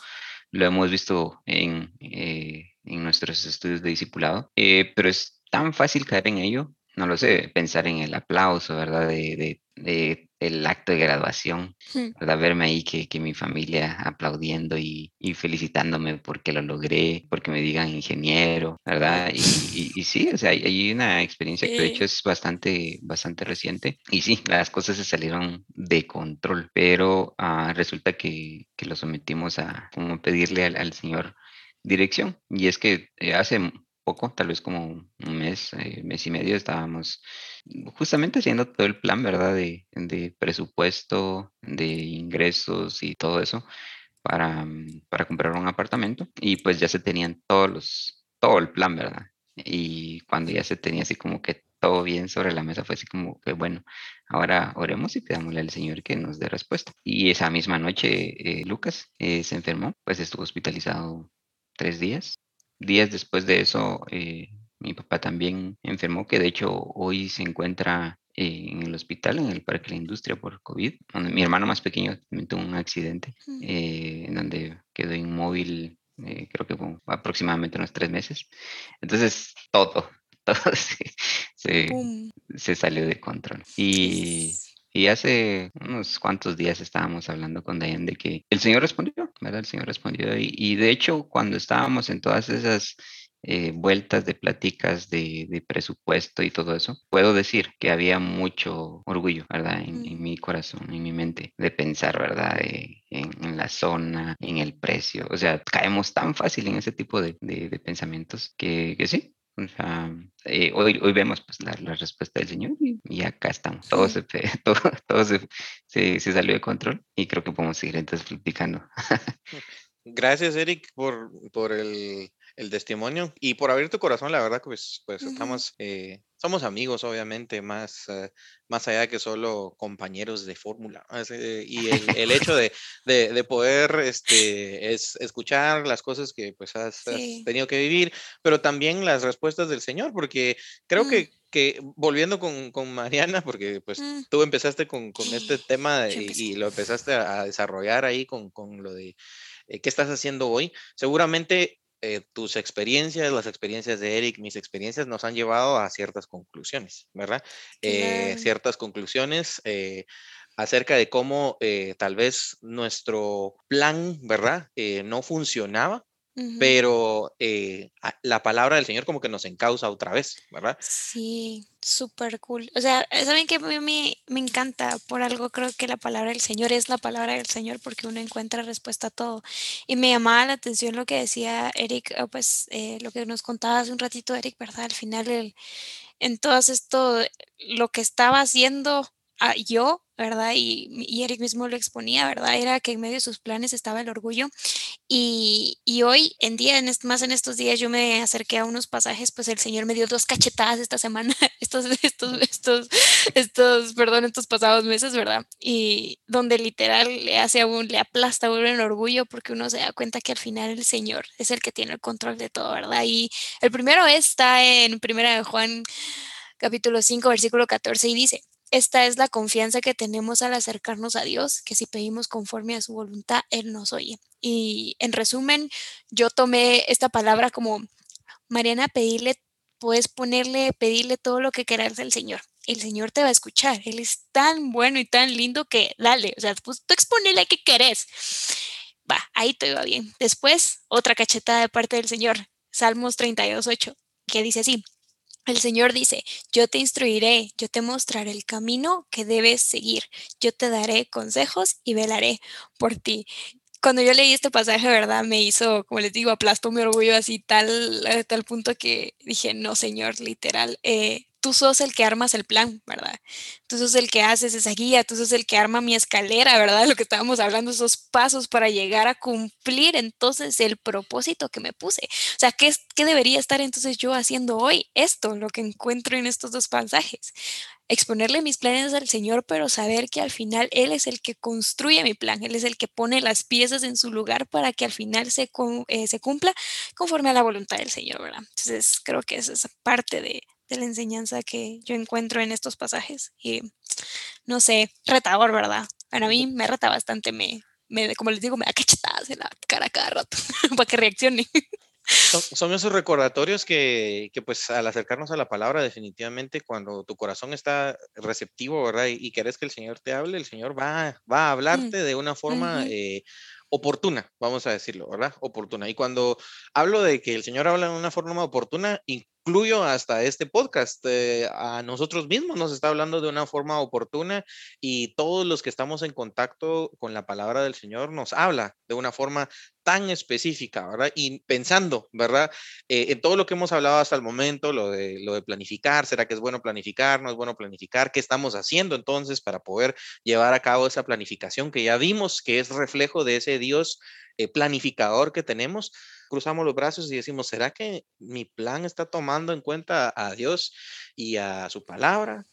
lo hemos visto en, en nuestros estudios de discipulado, pero es tan fácil caer en ello, no lo sé, pensar en el aplauso, ¿verdad? De, de el acto de graduación, ¿verdad? Verme ahí que, que mi familia aplaudiendo y, y, felicitándome porque lo logré, porque me digan ingeniero, ¿verdad? Y, y, sí, o sea, hay, una experiencia que de hecho es bastante, bastante reciente y sí, las cosas se salieron de control, pero uh, resulta que, que, lo sometimos a como pedirle al, al Señor dirección y es que hace poco, tal vez como un mes, eh, mes y medio, estábamos justamente haciendo todo el plan, ¿verdad? De, presupuesto, de ingresos y todo eso para, mm, para, comprar un apartamento. Y pues ya se tenían todos los, todo el plan, ¿verdad? Y cuando ya se tenía así como que todo bien sobre la mesa, fue así como que, bueno, ahora oremos y pidámosle al Señor que nos dé respuesta. Y esa misma noche, eh, Lucas eh, se enfermó, pues estuvo hospitalizado tres días días después de eso, eh, mi papá también enfermó, que de hecho hoy se encuentra eh, en el hospital, en el Parque de la Industria por COVID. mi hermano más pequeño tuvo un accidente eh, en donde quedó inmóvil, creo que aproximadamente unos tres meses. Entonces, todo, todo se, se, salió de control. Y y hace unos cuantos días estábamos hablando con Dayan de que el Señor respondió, ¿verdad? El Señor respondió. Y, y de hecho, cuando estábamos en todas esas eh, vueltas de pláticas de, presupuesto y todo eso, puedo decir que había mucho orgullo, ¿verdad? En, mi corazón, en mi mente, de pensar, ¿verdad? Eh, en, la zona, en el precio. O sea, caemos tan fácil en ese tipo de, pensamientos que, sí, o sea, eh, hoy, hoy vemos pues, la, respuesta del Señor y, acá estamos. Todo, se, todo, todo se, se, se, salió de control y creo que podemos seguir entonces platicando. Gracias, Eric, por, por el, el, testimonio y por abrir tu corazón. La verdad, pues, pues estamos, eh, somos amigos, obviamente, más, eh, más allá que solo compañeros de fórmula. Eh, y el, el hecho de, de, de, poder este, es, escuchar las cosas que pues has, sí. has, tenido que vivir, pero también las respuestas del Señor, porque creo mm. que que volviendo con, con, Mariana, porque pues mm. tú empezaste con, con este tema y, y, lo empezaste a, a desarrollar ahí con, con lo de eh, qué estás haciendo hoy, seguramente eh, tus experiencias, las experiencias de Eric, mis experiencias nos han llevado a ciertas conclusiones, ¿verdad? Eh, ciertas conclusiones acerca de cómo tal vez nuestro plan, ¿verdad? no funcionaba pero eh, la palabra del Señor como que nos encausa otra vez, ¿verdad? Sí, súper cool. O sea, saben que a mí me, me, encanta, por algo creo que la palabra del Señor es la palabra del Señor porque uno encuentra respuesta a todo. Y me llamaba la atención lo que decía Eric, pues eh, lo que nos contaba hace un ratito Eric, ¿verdad? Al final, el, en todo esto, lo que estaba haciendo ah, yo, ¿verdad? Y, y, Eric mismo lo exponía, ¿verdad? Era que en medio de sus planes estaba el orgullo y, hoy en día, en más en estos días, yo me acerqué a unos pasajes, pues el Señor me dio dos cachetadas esta semana, estos, estos, estos, estos, perdón, estos pasados meses, ¿verdad? Y donde literal le hace a uno, le aplasta a uno el orgullo porque uno se da cuenta que al final el Señor es el que tiene el control de todo, ¿verdad? Y el primero está en Primera de Juan capítulo 5, versículo 14 y dice, esta es la confianza que tenemos al acercarnos a Dios, que si pedimos conforme a su voluntad, Él nos oye. Y en resumen, yo tomé esta palabra como, Mariana, pedirle, puedes ponerle, pedirle todo lo que quieras al Señor. El Señor te va a escuchar. Él es tan bueno y tan lindo que dale, o sea, pues tú exponele qué querés. Va, ahí te va bien. Después, otra cachetada de parte del Señor. Salmos 32, 8, que dice así, el Señor dice, yo te instruiré, yo te mostraré el camino que debes seguir, yo te daré consejos y velaré por ti. Cuando yo leí este pasaje, ¿verdad? Me hizo, como les digo, aplastó mi orgullo así tal, tal punto que dije, no, Señor, literal, eh, tú sos el que armas el plan, ¿verdad? Tú sos el que haces esa guía, tú sos el que arma mi escalera, ¿verdad? Lo que estábamos hablando, esos pasos para llegar a cumplir entonces el propósito que me puse. O sea, ¿qué, qué debería estar entonces yo haciendo hoy? Esto, lo que encuentro en estos dos pasajes. Exponerle mis planes al Señor, pero saber que al final Él es el que construye mi plan, Él es el que pone las piezas en su lugar para que al final se, eh, se cumpla conforme a la voluntad del Señor, ¿verdad? Entonces, creo que esa es parte de, de la enseñanza que yo encuentro en estos pasajes. Y no sé, retador, ¿verdad? Para mí me reta bastante, me, me como les digo, me da cachetadas en la cara cada rato para que reaccione. Son, esos recordatorios que, que, pues al acercarnos a la palabra definitivamente cuando tu corazón está receptivo, ¿verdad? Y, y querés que el Señor te hable, el Señor va, va a mm, hablarte de una forma uh -huh. eh, oportuna, vamos a decirlo, ¿verdad? Oportuna. Y cuando hablo de que el Señor habla de una forma oportuna, incluyo hasta este podcast. Eh, a nosotros mismos nos está hablando de una forma oportuna y todos los que estamos en contacto con la palabra del Señor nos habla de una forma tan específica, ¿verdad? Y pensando, ¿verdad? Eh, en todo lo que hemos hablado hasta el momento, lo de, lo de planificar, ¿será que es bueno planificar? ¿No es bueno planificar? ¿Qué estamos haciendo entonces para poder llevar a cabo esa planificación que ya vimos que es reflejo de ese Dios eh, planificador que tenemos? Cruzamos los brazos y decimos, ¿será que mi plan está tomando en cuenta a Dios y a su palabra?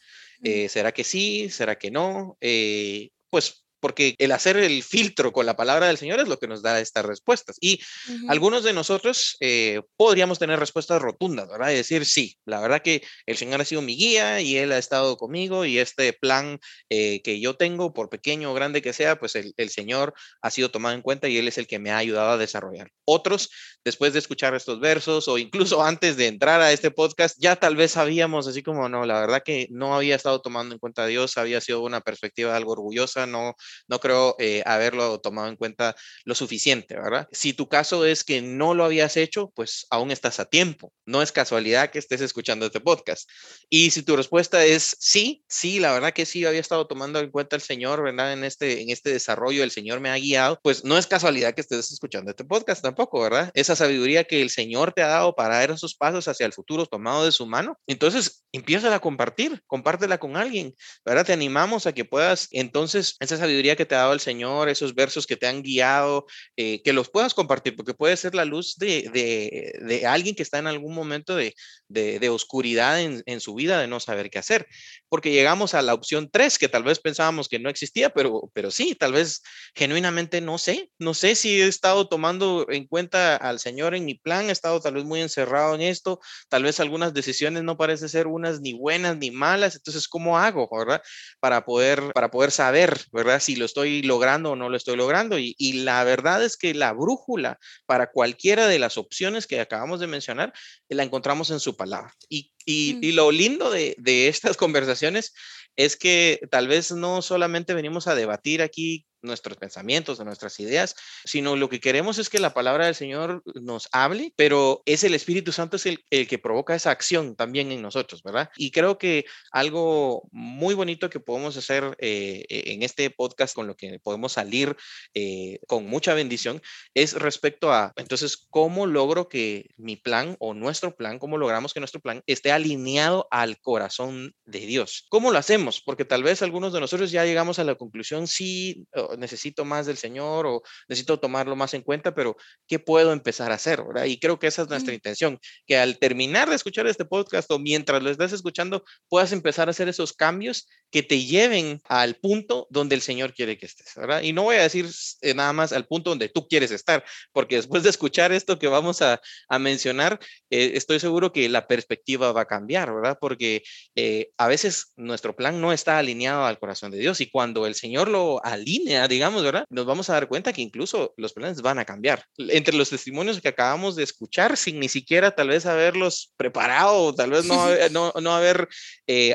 Eh, ¿Será que sí? ¿Será que no? Eh, pues porque el hacer el filtro con la palabra del Señor es lo que nos da estas respuestas. Y uh -huh. algunos de nosotros eh, podríamos tener respuestas rotundas, ¿verdad? Y decir, sí, la verdad que el Señor ha sido mi guía y Él ha estado conmigo y este plan eh, que yo tengo, por pequeño o grande que sea, pues el, el, Señor ha sido tomado en cuenta y Él es el que me ha ayudado a desarrollar. Otros, después de escuchar estos versos o incluso antes de entrar a este podcast, ya tal vez sabíamos así como, no, la verdad que no había estado tomando en cuenta a Dios, había sido una perspectiva algo orgullosa, no no creo eh, haberlo tomado en cuenta lo suficiente, ¿verdad? Si tu caso es que no lo habías hecho, pues aún estás a tiempo. No es casualidad que estés escuchando este podcast. Y si tu respuesta es sí, sí, la verdad que sí, había estado tomando en cuenta el Señor, ¿verdad? En este, en este desarrollo, el Señor me ha guiado, pues no es casualidad que estés escuchando este podcast tampoco, ¿verdad? Esa sabiduría que el Señor te ha dado para dar esos pasos hacia el futuro tomado de su mano. Entonces, empieza a compartir, compártela con alguien, ¿verdad? Te animamos a que puedas, entonces, esa sabiduría que te ha dado el Señor, esos versos que te han guiado, eh, que los puedas compartir, porque puede ser la luz de, de, de alguien que está en algún momento de, de oscuridad en, en, su vida, de no saber qué hacer, porque llegamos a la opción 3, que tal vez pensábamos que no existía, pero, pero sí, tal vez genuinamente no sé, no sé si he estado tomando en cuenta al Señor en mi plan, he estado tal vez muy encerrado en esto, tal vez algunas decisiones no parecen ser unas ni buenas ni malas, entonces, ¿cómo hago, verdad? Para poder, para poder saber, ¿verdad? Si lo estoy logrando o no lo estoy logrando. Y, y la verdad es que la brújula para cualquiera de las opciones que acabamos de mencionar, la encontramos en su palabra. Y, y, mm. y lo lindo de, de estas conversaciones es que tal vez no solamente venimos a debatir aquí nuestros pensamientos, de nuestras ideas, sino lo que queremos es que la palabra del Señor nos hable, pero es el Espíritu Santo es el, el, que provoca esa acción también en nosotros, ¿verdad? Y creo que algo muy bonito que podemos hacer eh, e, en este podcast, con lo que podemos salir eh, con mucha bendición, es respecto a, entonces, ¿cómo logro que mi plan o nuestro plan, cómo logramos que nuestro plan esté alineado al corazón de Dios? ¿Cómo lo hacemos? Porque tal vez algunos de nosotros ya llegamos a la conclusión, sí, necesito más del Señor o necesito tomarlo más en cuenta, pero ¿qué puedo empezar a hacer? ¿verdad? Y creo que esa es nuestra mm. intención, que al terminar de escuchar este podcast o mientras lo estás escuchando, puedas empezar a hacer esos cambios que te lleven al punto donde el Señor quiere que estés, ¿verdad? Y no voy a decir eh, nada más al punto donde tú quieres estar, porque después de escuchar esto que vamos a, a mencionar, eh, estoy seguro que la perspectiva va a cambiar, ¿verdad? Porque eh, a veces nuestro plan no está alineado al corazón de Dios y cuando el Señor lo alinea, digamos, ¿verdad? Nos vamos a dar cuenta que incluso los planes van a cambiar. Entre los testimonios que acabamos de escuchar, sin ni siquiera tal vez haberlos preparado, tal vez no, no, no haber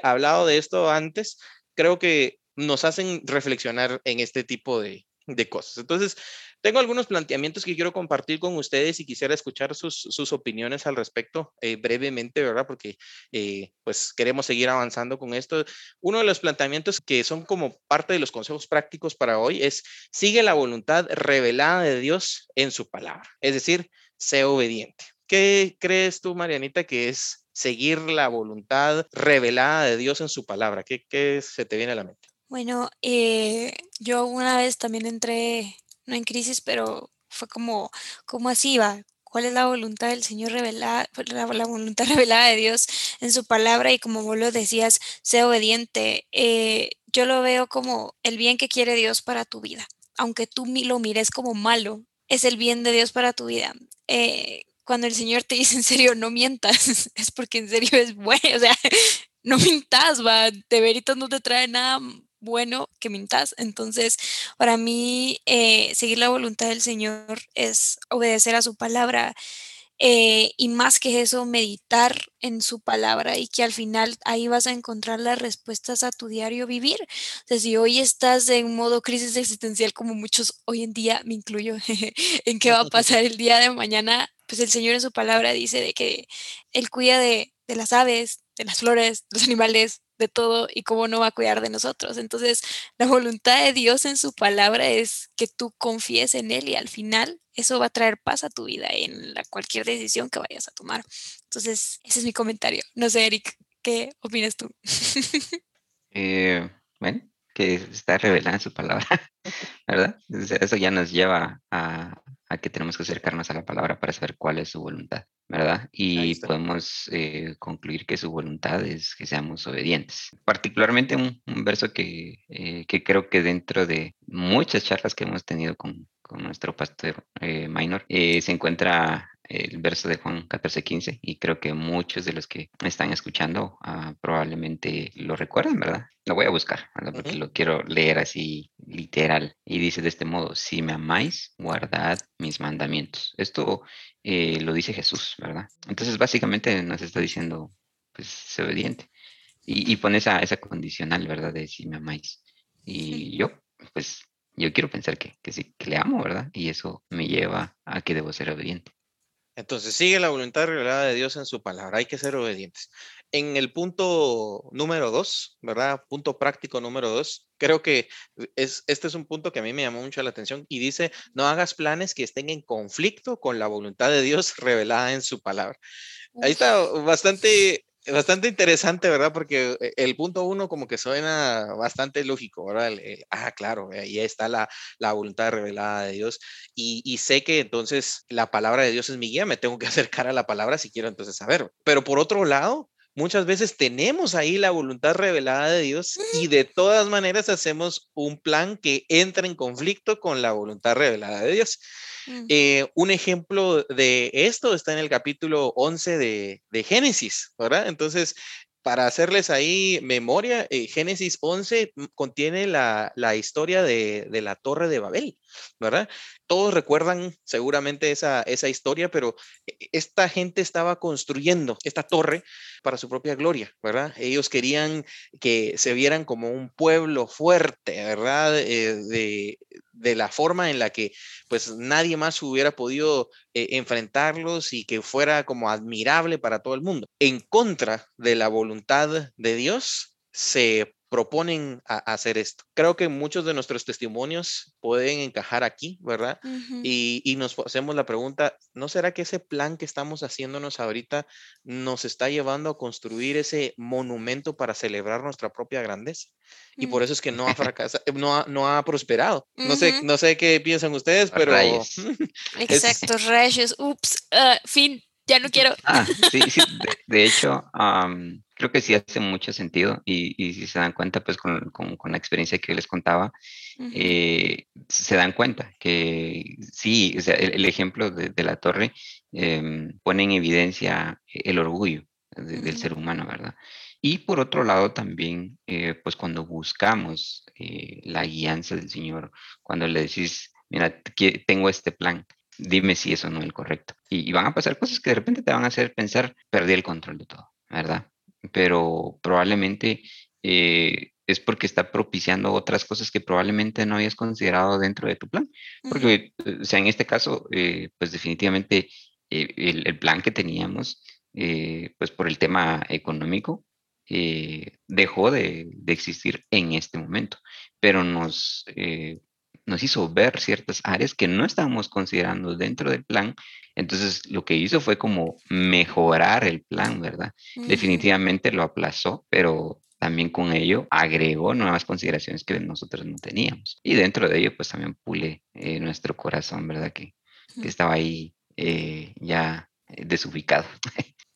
hablado de esto antes, creo que nos hacen reflexionar en este tipo de, de cosas. Entonces, tengo algunos planteamientos que quiero compartir con ustedes y quisiera escuchar sus, sus opiniones al respecto eh, brevemente, ¿verdad? Porque eh, pues queremos seguir avanzando con esto. Uno de los planteamientos que son como parte de los consejos prácticos para hoy es sigue la voluntad revelada de Dios en su palabra, es decir, sé obediente. ¿Qué crees tú, Marianita, que es seguir la voluntad revelada de Dios en su palabra? ¿Qué, qué se te viene a la mente? Bueno, eh, yo una vez también entré, en crisis, pero fue como, ¿cómo así va? ¿Cuál es la voluntad del Señor revelada, la, la, voluntad revelada de Dios en su palabra? Y como vos lo decías, sé obediente. Eh, yo lo veo como el bien que quiere Dios para tu vida. Aunque tú lo mires como malo, es el bien de Dios para tu vida. Eh, cuando el Señor te dice en serio, no mientas, es porque en serio es bueno, o sea, no mintas, va, de veritas no te trae nada bueno que mintas. Entonces, para mí, eh, seguir la voluntad del Señor es obedecer a su palabra. Eh, y más que eso, meditar en su palabra y que al final ahí vas a encontrar las respuestas a tu diario vivir. O si hoy estás en modo crisis existencial, como muchos hoy en día, me incluyo, en qué va a pasar el día de mañana, pues el Señor en su palabra dice de que Él cuida de, de las aves, de las flores, los animales, de todo y cómo no va a cuidar de nosotros. Entonces, la voluntad de Dios en su palabra es que tú confíes en Él y al final eso va a traer paz a tu vida en la, cualquier decisión que vayas a tomar. Entonces, ese es mi comentario. No sé, Eric, ¿qué opinas tú? eh, bueno, que está revelada en su palabra, ¿verdad? Eso ya nos lleva a, a que tenemos que acercarnos a la palabra para saber cuál es su voluntad, ¿verdad? Y podemos eh, concluir que su voluntad es que seamos obedientes. Particularmente un, un verso que, eh, que, creo que dentro de muchas charlas que hemos tenido con, con nuestro pastor eh, Minor, eh, se encuentra el verso de Juan 14:15 y creo que muchos de los que me están escuchando uh, probablemente lo recuerdan, ¿verdad? Lo voy a buscar, ¿verdad? Porque uh -huh. lo quiero leer así literal. Y dice de este modo, si me amáis, guardad mis mandamientos. Esto eh, lo dice Jesús, ¿verdad? Entonces básicamente nos está diciendo, pues, sé obediente. Y, y pone esa, esa condicional, ¿verdad? De si me amáis. Y yo, pues, yo quiero pensar que, que sí, que le amo, ¿verdad? Y eso me lleva a que debo ser obediente. Entonces, sigue la voluntad revelada de Dios en su palabra. Hay que ser obedientes. En el punto número dos, ¿verdad? Punto práctico número dos, creo que es, este es un punto que a mí me llamó mucho la atención y dice, no hagas planes que estén en conflicto con la voluntad de Dios revelada en su palabra. Ahí está bastante bastante interesante, ¿verdad? Porque eh, el punto uno como que suena bastante lógico, ¿verdad? ah, claro, ahí está la, la voluntad revelada de Dios y, y, sé que entonces la palabra de Dios es mi guía, me tengo que acercar a la palabra si quiero entonces saber. Pero por otro lado, muchas veces tenemos ahí la voluntad revelada de Dios y de todas maneras hacemos un plan que entra en conflicto con la voluntad revelada de Dios. Eh, un ejemplo de esto está en el capítulo 11 de, de Génesis, ¿verdad? Entonces, para hacerles ahí memoria, eh, Génesis 11 contiene la, la historia de, de, la torre de Babel, ¿verdad? Todos recuerdan seguramente esa, esa historia, pero e, esta gente estaba construyendo esta torre para su propia gloria, ¿verdad? Ellos querían que se vieran como un pueblo fuerte, ¿verdad? Eh, de, de la forma en la que pues nadie más hubiera podido eh, enfrentarlos y que fuera como admirable para todo el mundo. En contra de la voluntad de Dios, se proponen a, hacer esto. Creo que muchos de nuestros testimonios pueden encajar aquí, ¿verdad? y, nos hacemos la pregunta, ¿no será que ese plan que estamos haciéndonos ahorita nos está llevando a construir ese monumento para celebrar nuestra propia grandeza? Y por mm. eso es que no ha fracasado, no ha, no ha prosperado. No sé, no sé qué piensan ustedes, pero... Exacto, rayos, ups, ah, fin, ya no quiero. Ah, sí, sí, de, hecho, creo que sí hace mucho sentido y, y si se dan cuenta, pues con, con, con la experiencia que les contaba, eh, se dan cuenta que sí, o sea, el, ejemplo de, de, la torre eh, pone en evidencia el orgullo del ser humano, ¿verdad? Y por otro lado también, eh, pues cuando buscamos eh, la guianza del Señor, cuando le decís, mira, tengo este plan, dime si eso no es el correcto. Y, y van a pasar cosas que de repente te van a hacer pensar, perdí el control de todo, ¿verdad? Pero probablemente eh, es porque está propiciando otras cosas que probablemente no habías considerado dentro de tu plan. Porque, eh, o sea, en este caso, eh, pues definitivamente el, plan que teníamos, pues por el tema económico, dejó de, de, existir en este momento, pero nos, nos hizo ver ciertas áreas que no estábamos considerando dentro del plan entonces, lo que hizo fue como mejorar el plan, ¿verdad? Definitivamente lo aplazó, pero también con ello agregó nuevas consideraciones que nosotros no teníamos. Y dentro de ello, pues también pule eh, nuestro corazón, ¿verdad? Que, que estaba ahí eh, ya eh, desubicado.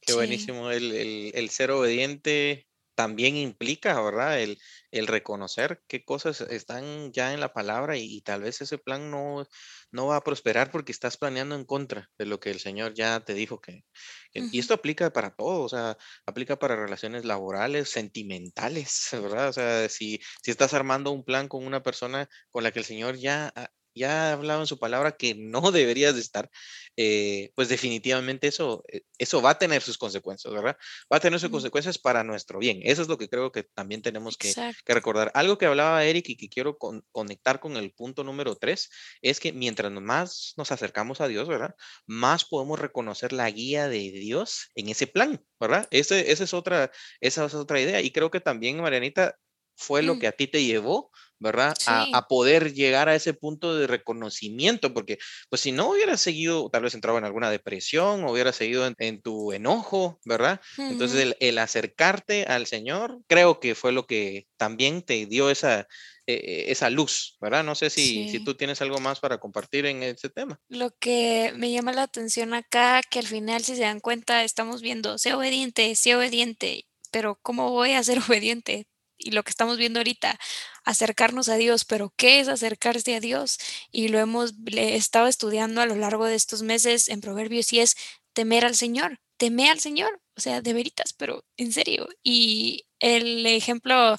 Qué buenísimo. El, el, el, ser obediente también implica, ¿verdad? El, el, reconocer qué cosas están ya en la palabra y, tal vez ese plan no, no va a prosperar porque estás planeando en contra de lo que el Señor ya te dijo que... Y esto aplica para todo, o sea, aplica para relaciones laborales, sentimentales, ¿verdad? O sea, si, si estás armando un plan con una persona con la que el Señor ya ya ha hablado en su palabra que no deberías de estar, eh, pues definitivamente eso, eh, eso va a tener sus consecuencias, ¿verdad? Va a tener sus consecuencias para nuestro bien. Eso es lo que creo que también tenemos que, recordar. Algo que hablaba Eric y que quiero conectar con el punto número tres, es que mientras más nos acercamos a Dios, ¿verdad? Más podemos reconocer la guía de Dios en ese plan, ¿verdad? Ese, esa, es otra, esa es otra idea. Y creo que también, Marianita, fue lo mm. que a ti te llevó ¿verdad? A, poder llegar a ese punto de reconocimiento, porque pues si no hubieras seguido, tal vez entraba en alguna depresión, o hubieras seguido en, tu enojo, ¿verdad? Entonces el, acercarte al Señor, creo que fue lo que también te dio esa, e, esa luz, ¿verdad? No sé si, si tú tienes algo más para compartir en ese tema. Lo que me llama la atención acá, que al final si se dan cuenta, estamos viendo, sé obediente, sé obediente, pero ¿cómo voy a ser obediente? Y lo que estamos viendo ahorita, acercarnos a Dios, pero ¿qué es acercarse a Dios? Y lo hemos estado estudiando a lo largo de estos meses en Proverbios y es temer al Señor, teme al Señor, o sea, de veritas, pero en serio. Y el ejemplo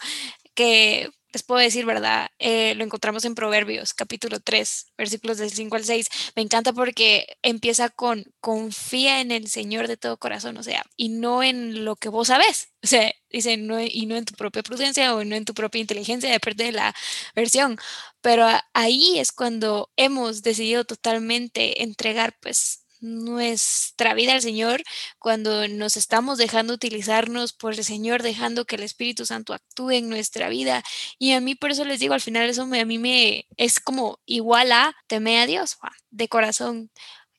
que les puedo decir, ¿verdad? Eh, lo encontramos en Proverbios, capítulo 3, versículos del 5 al 6. Me encanta porque empieza con confía en el Señor de todo corazón, o sea, y no en lo que vos sabes. O sea, dice, no, y no en tu propia prudencia o no en tu propia inteligencia, depende de la versión. Pero ahí es cuando hemos decidido totalmente entregar, pues, nuestra vida al Señor, cuando nos estamos dejando utilizarnos por el Señor, dejando que el Espíritu Santo actúe en nuestra vida. Y a mí por eso les digo, al final eso a mí me es como igual a teme a Dios de corazón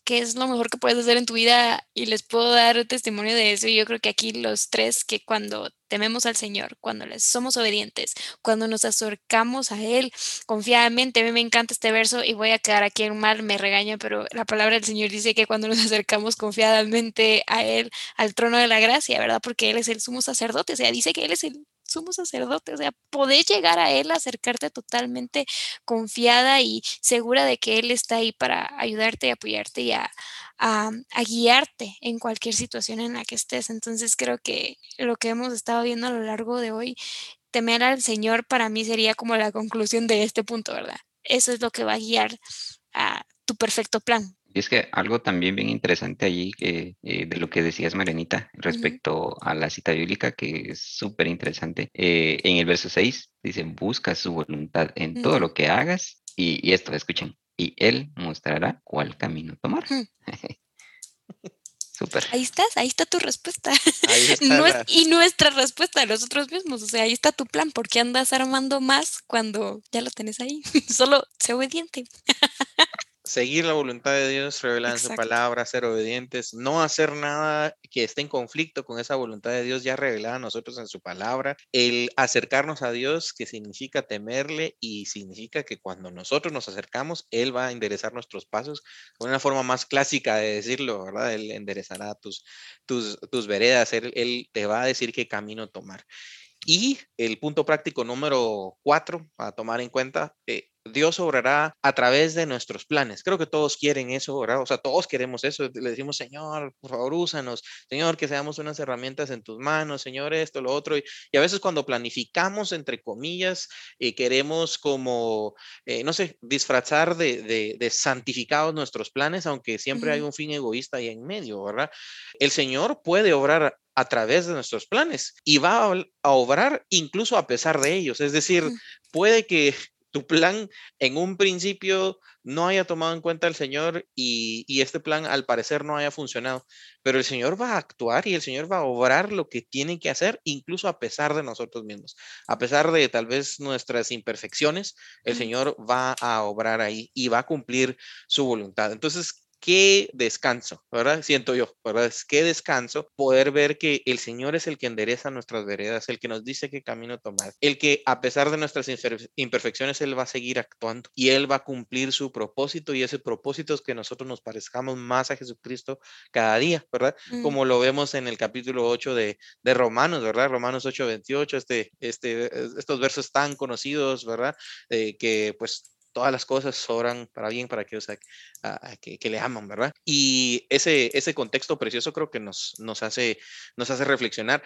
qué es lo mejor que puedes hacer en tu vida y les puedo dar testimonio de eso. Y yo creo que aquí los tres, que cuando tememos al Señor, cuando les somos obedientes, cuando nos acercamos a Él confiadamente, a mí me encanta este verso y voy a quedar aquí en mal, me regaña, pero la palabra del Señor dice que cuando nos acercamos confiadamente a Él, al trono de la gracia, ¿verdad? Porque Él es el sumo sacerdote, o sea, dice que Él es el sumo sacerdote, o sea, podés llegar a Él, acercarte totalmente confiada y segura de que Él está ahí para ayudarte y apoyarte y a, guiarte en cualquier situación en la que estés. Entonces creo que lo que hemos estado viendo a lo largo de hoy, temer al Señor para mí sería como la conclusión de este punto, ¿verdad? Eso es lo que va a guiar a tu perfecto plan. Y es que algo también bien interesante allí eh, de lo que decías, Marenita, respecto a la cita bíblica, que es súper interesante. Eh, en el verso 6 dice, busca su voluntad en todo lo que hagas. Y, esto, escuchen, y Él mostrará cuál camino tomar. Súper. Ahí estás, ahí está tu respuesta. y nuestra respuesta nosotros mismos. O sea, ahí está tu plan. ¿Por qué andas armando más cuando ya lo tenés ahí? Solo sé obediente seguir la voluntad de Dios revelada en su palabra, ser obedientes, no hacer nada que esté en conflicto con esa voluntad de Dios ya revelada a nosotros en su palabra, el acercarnos a Dios, que significa temerle y significa que cuando nosotros nos acercamos, Él va a enderezar nuestros pasos, una forma más clásica de decirlo, ¿verdad? Él enderezará tus, tus, tus veredas, él, él te va a decir qué camino tomar. Y el punto práctico número cuatro a tomar en cuenta, eh, Dios obrará a través de nuestros planes. Creo que todos quieren eso, ¿verdad? O sea, todos queremos eso. Le decimos, Señor, por favor, úsanos. Señor, que seamos unas herramientas en tus manos, Señor, esto, lo otro. Y, a veces cuando planificamos, entre comillas, y queremos como, eh, no sé, disfrazar de, de, santificados nuestros planes, aunque siempre hay un fin egoísta ahí en medio, ¿verdad? El Señor puede obrar a través de nuestros planes y va a, obrar incluso a pesar de ellos. Es decir, puede que tu plan en un principio no haya tomado en cuenta al Señor y, este plan al parecer no haya funcionado, pero el Señor va a actuar y el Señor va a obrar lo que tiene que hacer, incluso a pesar de nosotros mismos, a pesar de tal vez nuestras imperfecciones, el Señor va a obrar ahí y va a cumplir su voluntad. Entonces, qué descanso, ¿verdad? Siento yo, ¿verdad? Es qué descanso poder ver que el Señor es el que endereza nuestras veredas, el que nos dice qué camino tomar, el que a pesar de nuestras imperfecciones, Él va a seguir actuando y Él va a cumplir su propósito y ese propósito es que nosotros nos parezcamos más a Jesucristo cada día, ¿verdad? Mm. Como lo vemos en el capítulo 8 de, de Romanos, ¿verdad? Romanos 8, 28, este, este, estos versos tan conocidos, ¿verdad? Eh, que pues todas las cosas sobran para bien para aquellos que, que, le aman, ¿verdad? Y ese, ese contexto precioso creo que nos, nos, hace, nos hace reflexionar.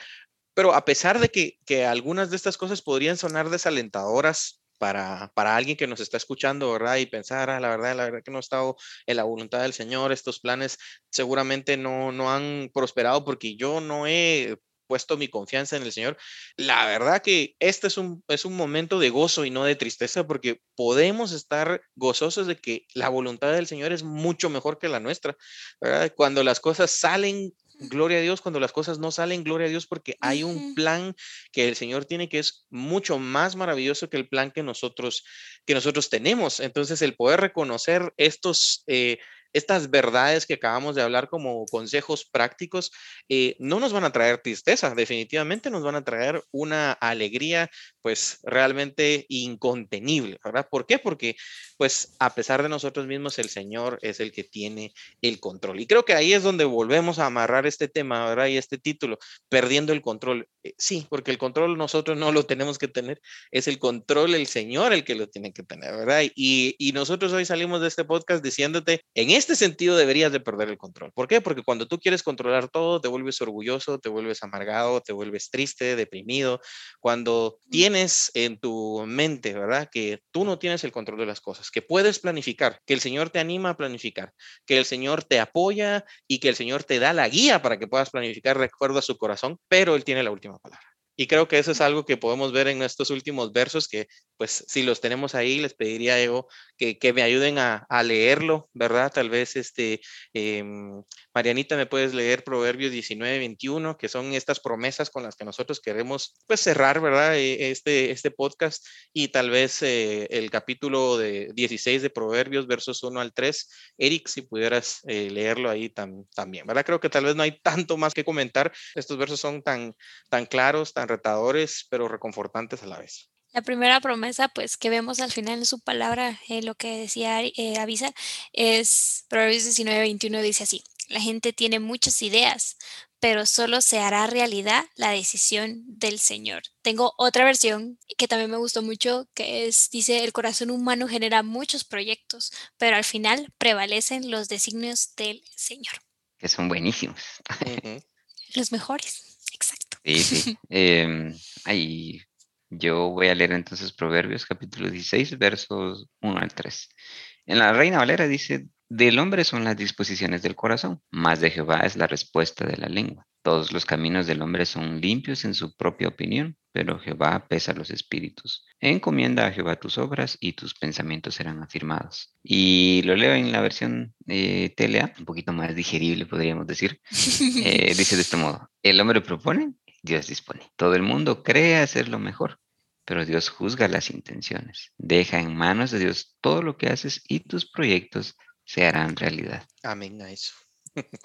Pero a pesar de que, que algunas de estas cosas podrían sonar desalentadoras para, para, alguien que nos está escuchando, ¿verdad? Y pensar, ah, la verdad, la verdad que no he estado en la voluntad del Señor, estos planes seguramente no, no han prosperado porque yo no he puesto mi confianza en el Señor, la verdad que este es un, es un momento de gozo y no de tristeza, porque podemos estar gozosos de que la voluntad del Señor es mucho mejor que la nuestra. ¿verdad? Cuando las cosas salen gloria a Dios cuando las cosas no salen, gloria a Dios porque hay un plan que el Señor tiene que es mucho más maravilloso que el plan que nosotros que nosotros tenemos. Entonces el poder reconocer estos eh, estas verdades que acabamos de hablar como consejos prácticos eh, no nos van a traer tristeza, definitivamente nos van a traer una alegría pues realmente incontenible, ¿verdad? ¿Por qué? Porque pues a pesar de nosotros mismos el Señor es el que tiene el control. Y creo que ahí es donde volvemos a amarrar este tema, ¿verdad? Y este título, perdiendo el control. Eh, sí, porque el control nosotros no lo tenemos que tener, es el control el Señor el que lo tiene que tener, ¿verdad? Y, y nosotros hoy salimos de este podcast diciéndote, en este sentido deberías de perder el control. ¿Por qué? Porque cuando tú quieres controlar todo, te vuelves orgulloso, te vuelves amargado, te vuelves triste, deprimido. Cuando tienes tienes en tu mente, ¿verdad? Que tú no tienes el control de las cosas, que puedes planificar, que el Señor te anima a planificar, que el Señor te apoya y que el Señor te da la guía para que puedas planificar de acuerdo a su corazón, pero Él tiene la última palabra. Y creo que eso es algo que podemos ver en estos últimos versos, que pues si los tenemos ahí, les pediría yo que, que me ayuden a, a, leerlo, ¿verdad? Tal vez, este, eh, Marianita, me puedes leer Proverbios 19, 21, que son estas promesas con las que nosotros queremos pues cerrar, ¿verdad? E, este, este podcast y tal vez eh, el capítulo de 16 de Proverbios, versos 1 al 3. Eric, si pudieras eh, leerlo ahí tam, también, ¿verdad? Creo que tal vez no hay tanto más que comentar. Estos versos son tan, tan claros, tan retadores, pero reconfortantes a la vez. La primera promesa, pues, que vemos al final en su palabra, eh, lo que decía eh, Avisa, es Proverbios 19, 21, dice así, la gente tiene muchas ideas, pero solo se hará realidad la decisión del Señor. Tengo otra versión que también me gustó mucho, que es, dice, el corazón humano genera muchos proyectos, pero al final prevalecen los designios del Señor. Que son buenísimos. Los mejores, exacto. Sí, sí. eh, ahí yo voy a leer entonces Proverbios capítulo 16, versos 1 al 3. En la Reina Valera dice, del hombre son las disposiciones del corazón, más de Jehová es la respuesta de la lengua. Todos los caminos del hombre son limpios en su propia opinión, pero Jehová pesa los espíritus. Encomienda a Jehová tus obras y tus pensamientos serán afirmados. Y lo leo en la versión eh, telea, un poquito más digerible podríamos decir. Eh, dice de este modo, el hombre propone, Dios dispone. Todo el mundo cree hacer lo mejor, pero Dios juzga las intenciones. Deja en manos de Dios todo lo que haces y tus proyectos se harán realidad. Amén a eso.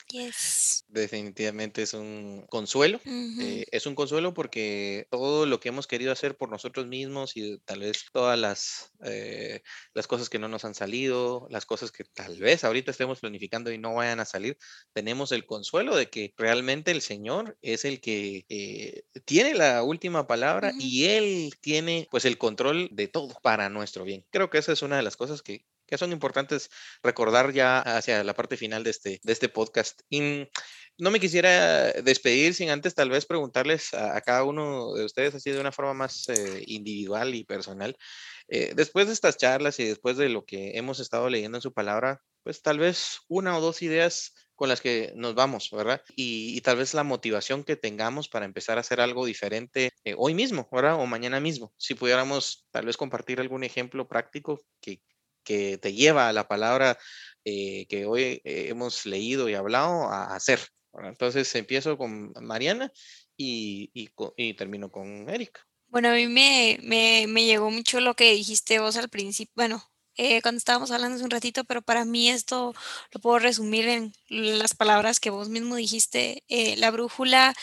Yes. Definitivamente es un consuelo. Uh -huh. eh, es un consuelo porque todo lo que hemos querido hacer por nosotros mismos y tal vez todas las, eh, las cosas que no nos han salido, las cosas que tal vez ahorita estemos planificando y no vayan a salir, tenemos el consuelo de que realmente el Señor es el que eh, tiene la última palabra uh -huh. y Él tiene pues el control de todo para nuestro bien. Creo que esa es una de las cosas que que son importantes recordar ya hacia la parte final de este, de este podcast. Y no me quisiera despedir sin antes tal vez preguntarles a, cada uno de ustedes así de una forma más eh, individual y personal. Eh, después de estas charlas y después de lo que hemos estado leyendo en su palabra, pues tal vez una o dos ideas con las que nos vamos, ¿verdad? Y, y, tal vez la motivación que tengamos para empezar a hacer algo diferente eh, hoy mismo, ¿verdad? O mañana mismo. Si pudiéramos tal vez compartir algún ejemplo práctico que, que te lleva a la palabra eh, que hoy hemos leído y hablado a hacer. Entonces empiezo con Mariana y, y, termino con Erika. Bueno, a mí me, me, me, llegó mucho lo que dijiste vos al principio, bueno, eh, cuando estábamos hablando hace un ratito, pero para mí esto lo puedo resumir en las palabras que vos mismo dijiste. Eh, la brújula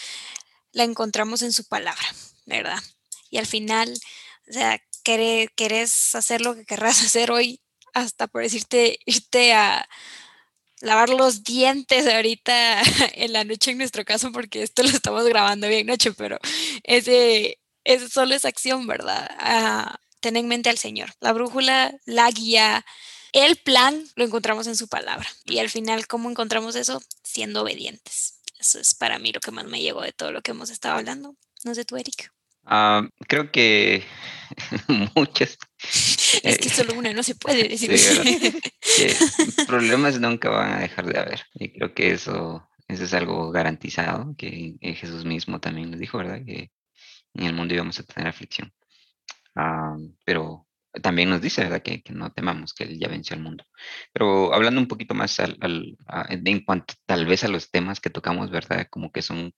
la encontramos en su palabra, ¿verdad? Y al final, o sea, querés hacer lo que querrás hacer hoy, hasta por decirte, irte a lavar los dientes ahorita en la noche en nuestro caso, porque esto lo estamos grabando bien noche, pero ese, ese solo es acción, ¿verdad? Uh, ten en mente al Señor. La brújula, la guía, el plan lo encontramos en su palabra. Y al final, ¿cómo encontramos eso? Siendo obedientes. Eso es para mí lo que más me llegó de todo lo que hemos estado hablando. No sé tú, Eric. Uh, creo que muchas. Es que solo una no se puede decir. Sí, problemas nunca van a dejar de haber. Y creo que eso, eso es algo garantizado, que Jesús mismo también nos dijo, ¿verdad? Que en el mundo íbamos a tener aflicción. Uh, pero también nos dice, ¿verdad? Que, que, no temamos, que Él ya venció al mundo. Pero hablando un poquito más al, al, a, en cuanto tal vez a los temas que tocamos, ¿verdad? Como que son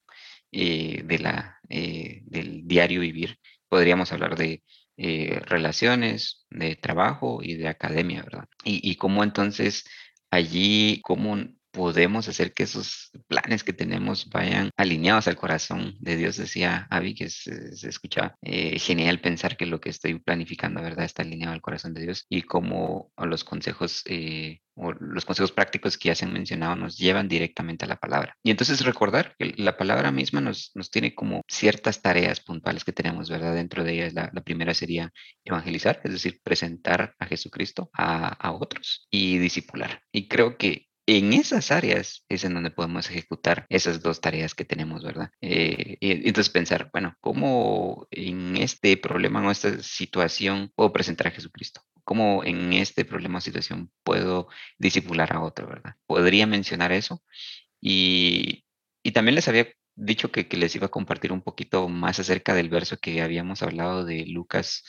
eh, de la, eh, del diario vivir, podríamos hablar de eh, relaciones, de trabajo y de academia, ¿verdad? Y, y cómo entonces allí, cómo podemos hacer que esos planes que tenemos vayan alineados al corazón de Dios, decía Avi, que se, se escucha eh, genial pensar que lo que estoy planificando, ¿verdad?, está alineado al corazón de Dios y cómo los consejos eh, o los consejos prácticos que ya se han mencionado nos llevan directamente a la palabra. Y entonces recordar que la palabra misma nos, nos tiene como ciertas tareas puntuales que tenemos, ¿verdad? Dentro de ellas, la, la primera sería evangelizar, es decir, presentar a Jesucristo a, a otros y discipular. Y creo que en esas áreas es en donde podemos ejecutar esas dos tareas que tenemos, ¿verdad? Eh, y entonces pensar, bueno, ¿cómo en este problema o esta situación puedo presentar a Jesucristo? ¿Cómo en este problema o situación puedo disipular a otro, verdad? Podría mencionar eso. Y, y también les había dicho que, que, les iba a compartir un poquito más acerca del verso que habíamos hablado de Lucas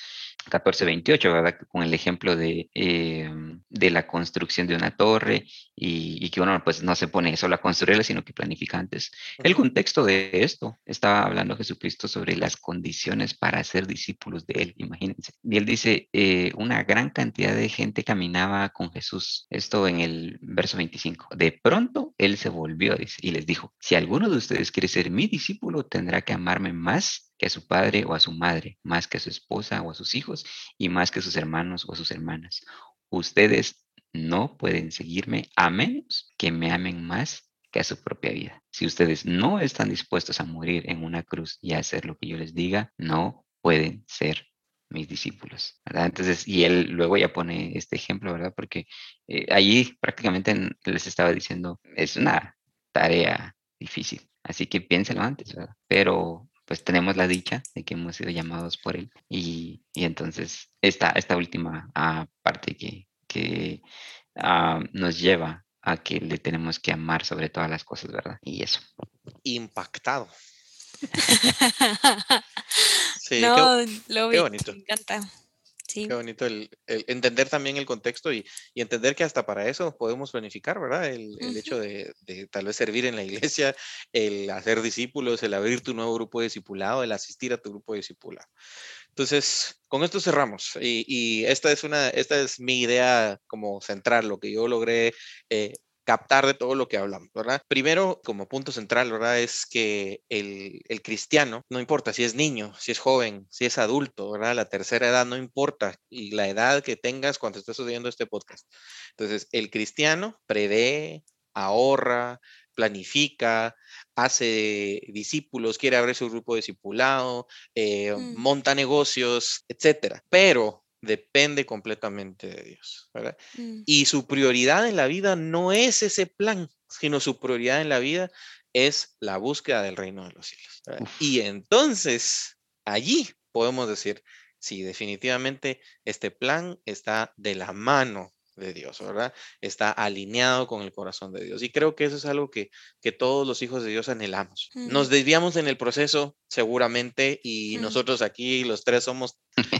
14, 28, ¿verdad? Con el ejemplo de, em, de la construcción de una torre y, que uno pues no se pone solo a construirla, sino que planifica antes. El contexto de esto, estaba hablando Jesucristo sobre las condiciones para ser discípulos de él, imagínense. Y él dice, eh, una gran cantidad de gente caminaba con Jesús. Esto en el verso 25. De pronto él se volvió dice, y les dijo, si alguno de ustedes quiere ser mi discípulo, tendrá que amarme más que a su padre o a su madre, más que a su esposa o a sus hijos y más que a sus hermanos o a sus hermanas. Ustedes no pueden seguirme a menos que me amen más que a su propia vida. Si ustedes no están dispuestos a morir en una cruz y a hacer lo que yo les diga, no pueden ser mis discípulos, ¿verdad? Entonces, y él luego ya pone este ejemplo, ¿verdad? Porque eh, allí prácticamente les estaba diciendo, es una tarea difícil, así que piénselo antes, ¿verdad? Pero pues tenemos la dicha de que hemos sido llamados por Él. Y, entonces esta, esta última ah, parte que, que ah, nos lleva a que le tenemos que amar sobre todas las cosas, ¿verdad? Y eso. Impactado. sí, no, lo vi, bonito. Me encanta. Qué bonito el, entender también el contexto y, entender que hasta para eso podemos planificar, ¿verdad? El, hecho de, tal vez servir en la iglesia, el hacer discípulos, el abrir tu nuevo grupo de discipulado, el asistir a tu grupo de discipulado. Entonces, con esto cerramos y, esta, es una, esta es mi idea como central, lo que yo logré eh, captar de todo lo que hablamos, ¿verdad? Primero, como punto central, ¿verdad? Es que el, el, cristiano, no importa si es niño, si es joven, si es adulto, ¿verdad? La tercera edad no importa y la edad que tengas cuando estés oyendo este podcast. Entonces, el cristiano prevé, ahorra, planifica, hace discípulos, quiere abrir su grupo de discipulado, eh, mm. monta negocios, etcétera. Pero depende completamente de Dios, ¿verdad? Mm. Y su prioridad en la vida no es ese plan, sino su prioridad en la vida es la búsqueda del reino de los cielos. Y entonces, allí podemos decir, sí, definitivamente este plan está de la mano de Dios, ¿verdad? Está alineado con el corazón de Dios. Y creo que eso es algo que, que todos los hijos de Dios anhelamos. Nos desviamos en el proceso, seguramente, y nosotros aquí, los tres, somos,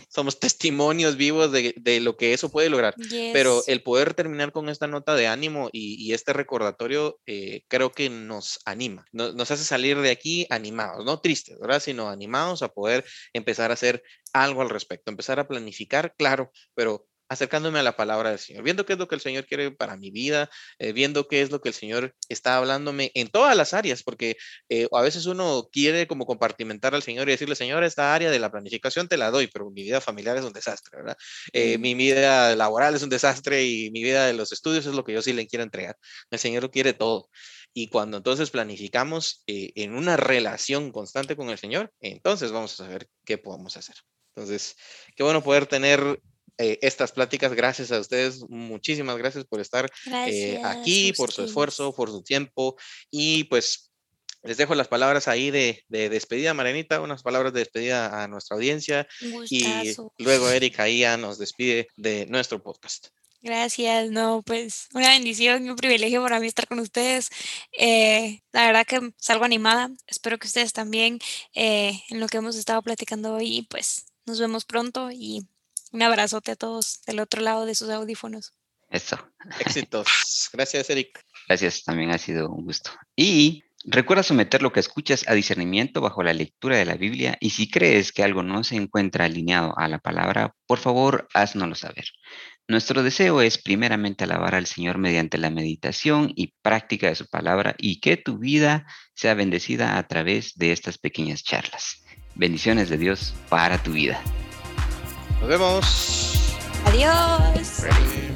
somos testimonios vivos de, de, lo que eso puede lograr. Pero el poder terminar con esta nota de ánimo y, este recordatorio, eh, creo que nos anima, nos, nos hace salir de aquí animados, no tristes, ¿verdad? Sino animados a poder empezar a hacer algo al respecto, empezar a planificar, claro, pero acercándome a la palabra del Señor, viendo qué es lo que el Señor quiere para mi vida, eh, viendo qué es lo que el Señor está hablándome en todas las áreas, porque eh, a veces uno quiere como compartimentar al Señor y decirle, Señor, esta área de la planificación te la doy, pero mi vida familiar es un desastre, ¿verdad? Eh, mi vida laboral es un desastre y mi vida de los estudios es lo que yo sí le quiero entregar. El Señor lo quiere todo. Y cuando entonces planificamos en una relación constante con el Señor, entonces vamos a saber qué podemos hacer. Entonces, qué bueno poder tener eh, estas pláticas. Gracias a ustedes, muchísimas gracias por estar eh, aquí, por su esfuerzo, por su tiempo y pues les dejo las palabras ahí de, despedida, Marenita, unas palabras de despedida a nuestra audiencia y luego Erika ya nos despide de nuestro podcast. Gracias, no, pues una bendición y un privilegio para mí estar con ustedes. Eh, la verdad que salgo animada, espero que ustedes también en lo que hemos estado platicando hoy, pues nos vemos pronto y un abrazote a todos del otro lado de sus audífonos. Eso. Éxitos. Gracias, Eric. Gracias, también ha sido un gusto. Y recuerda someter lo que escuchas a discernimiento bajo la lectura de la Biblia y si crees que algo no se encuentra alineado a la palabra, por favor, haznoslo saber. Nuestro deseo es primeramente alabar al Señor mediante la meditación y práctica de su palabra y que tu vida sea bendecida a través de estas pequeñas charlas. Bendiciones de Dios para tu vida. Nos vemos. Adiós.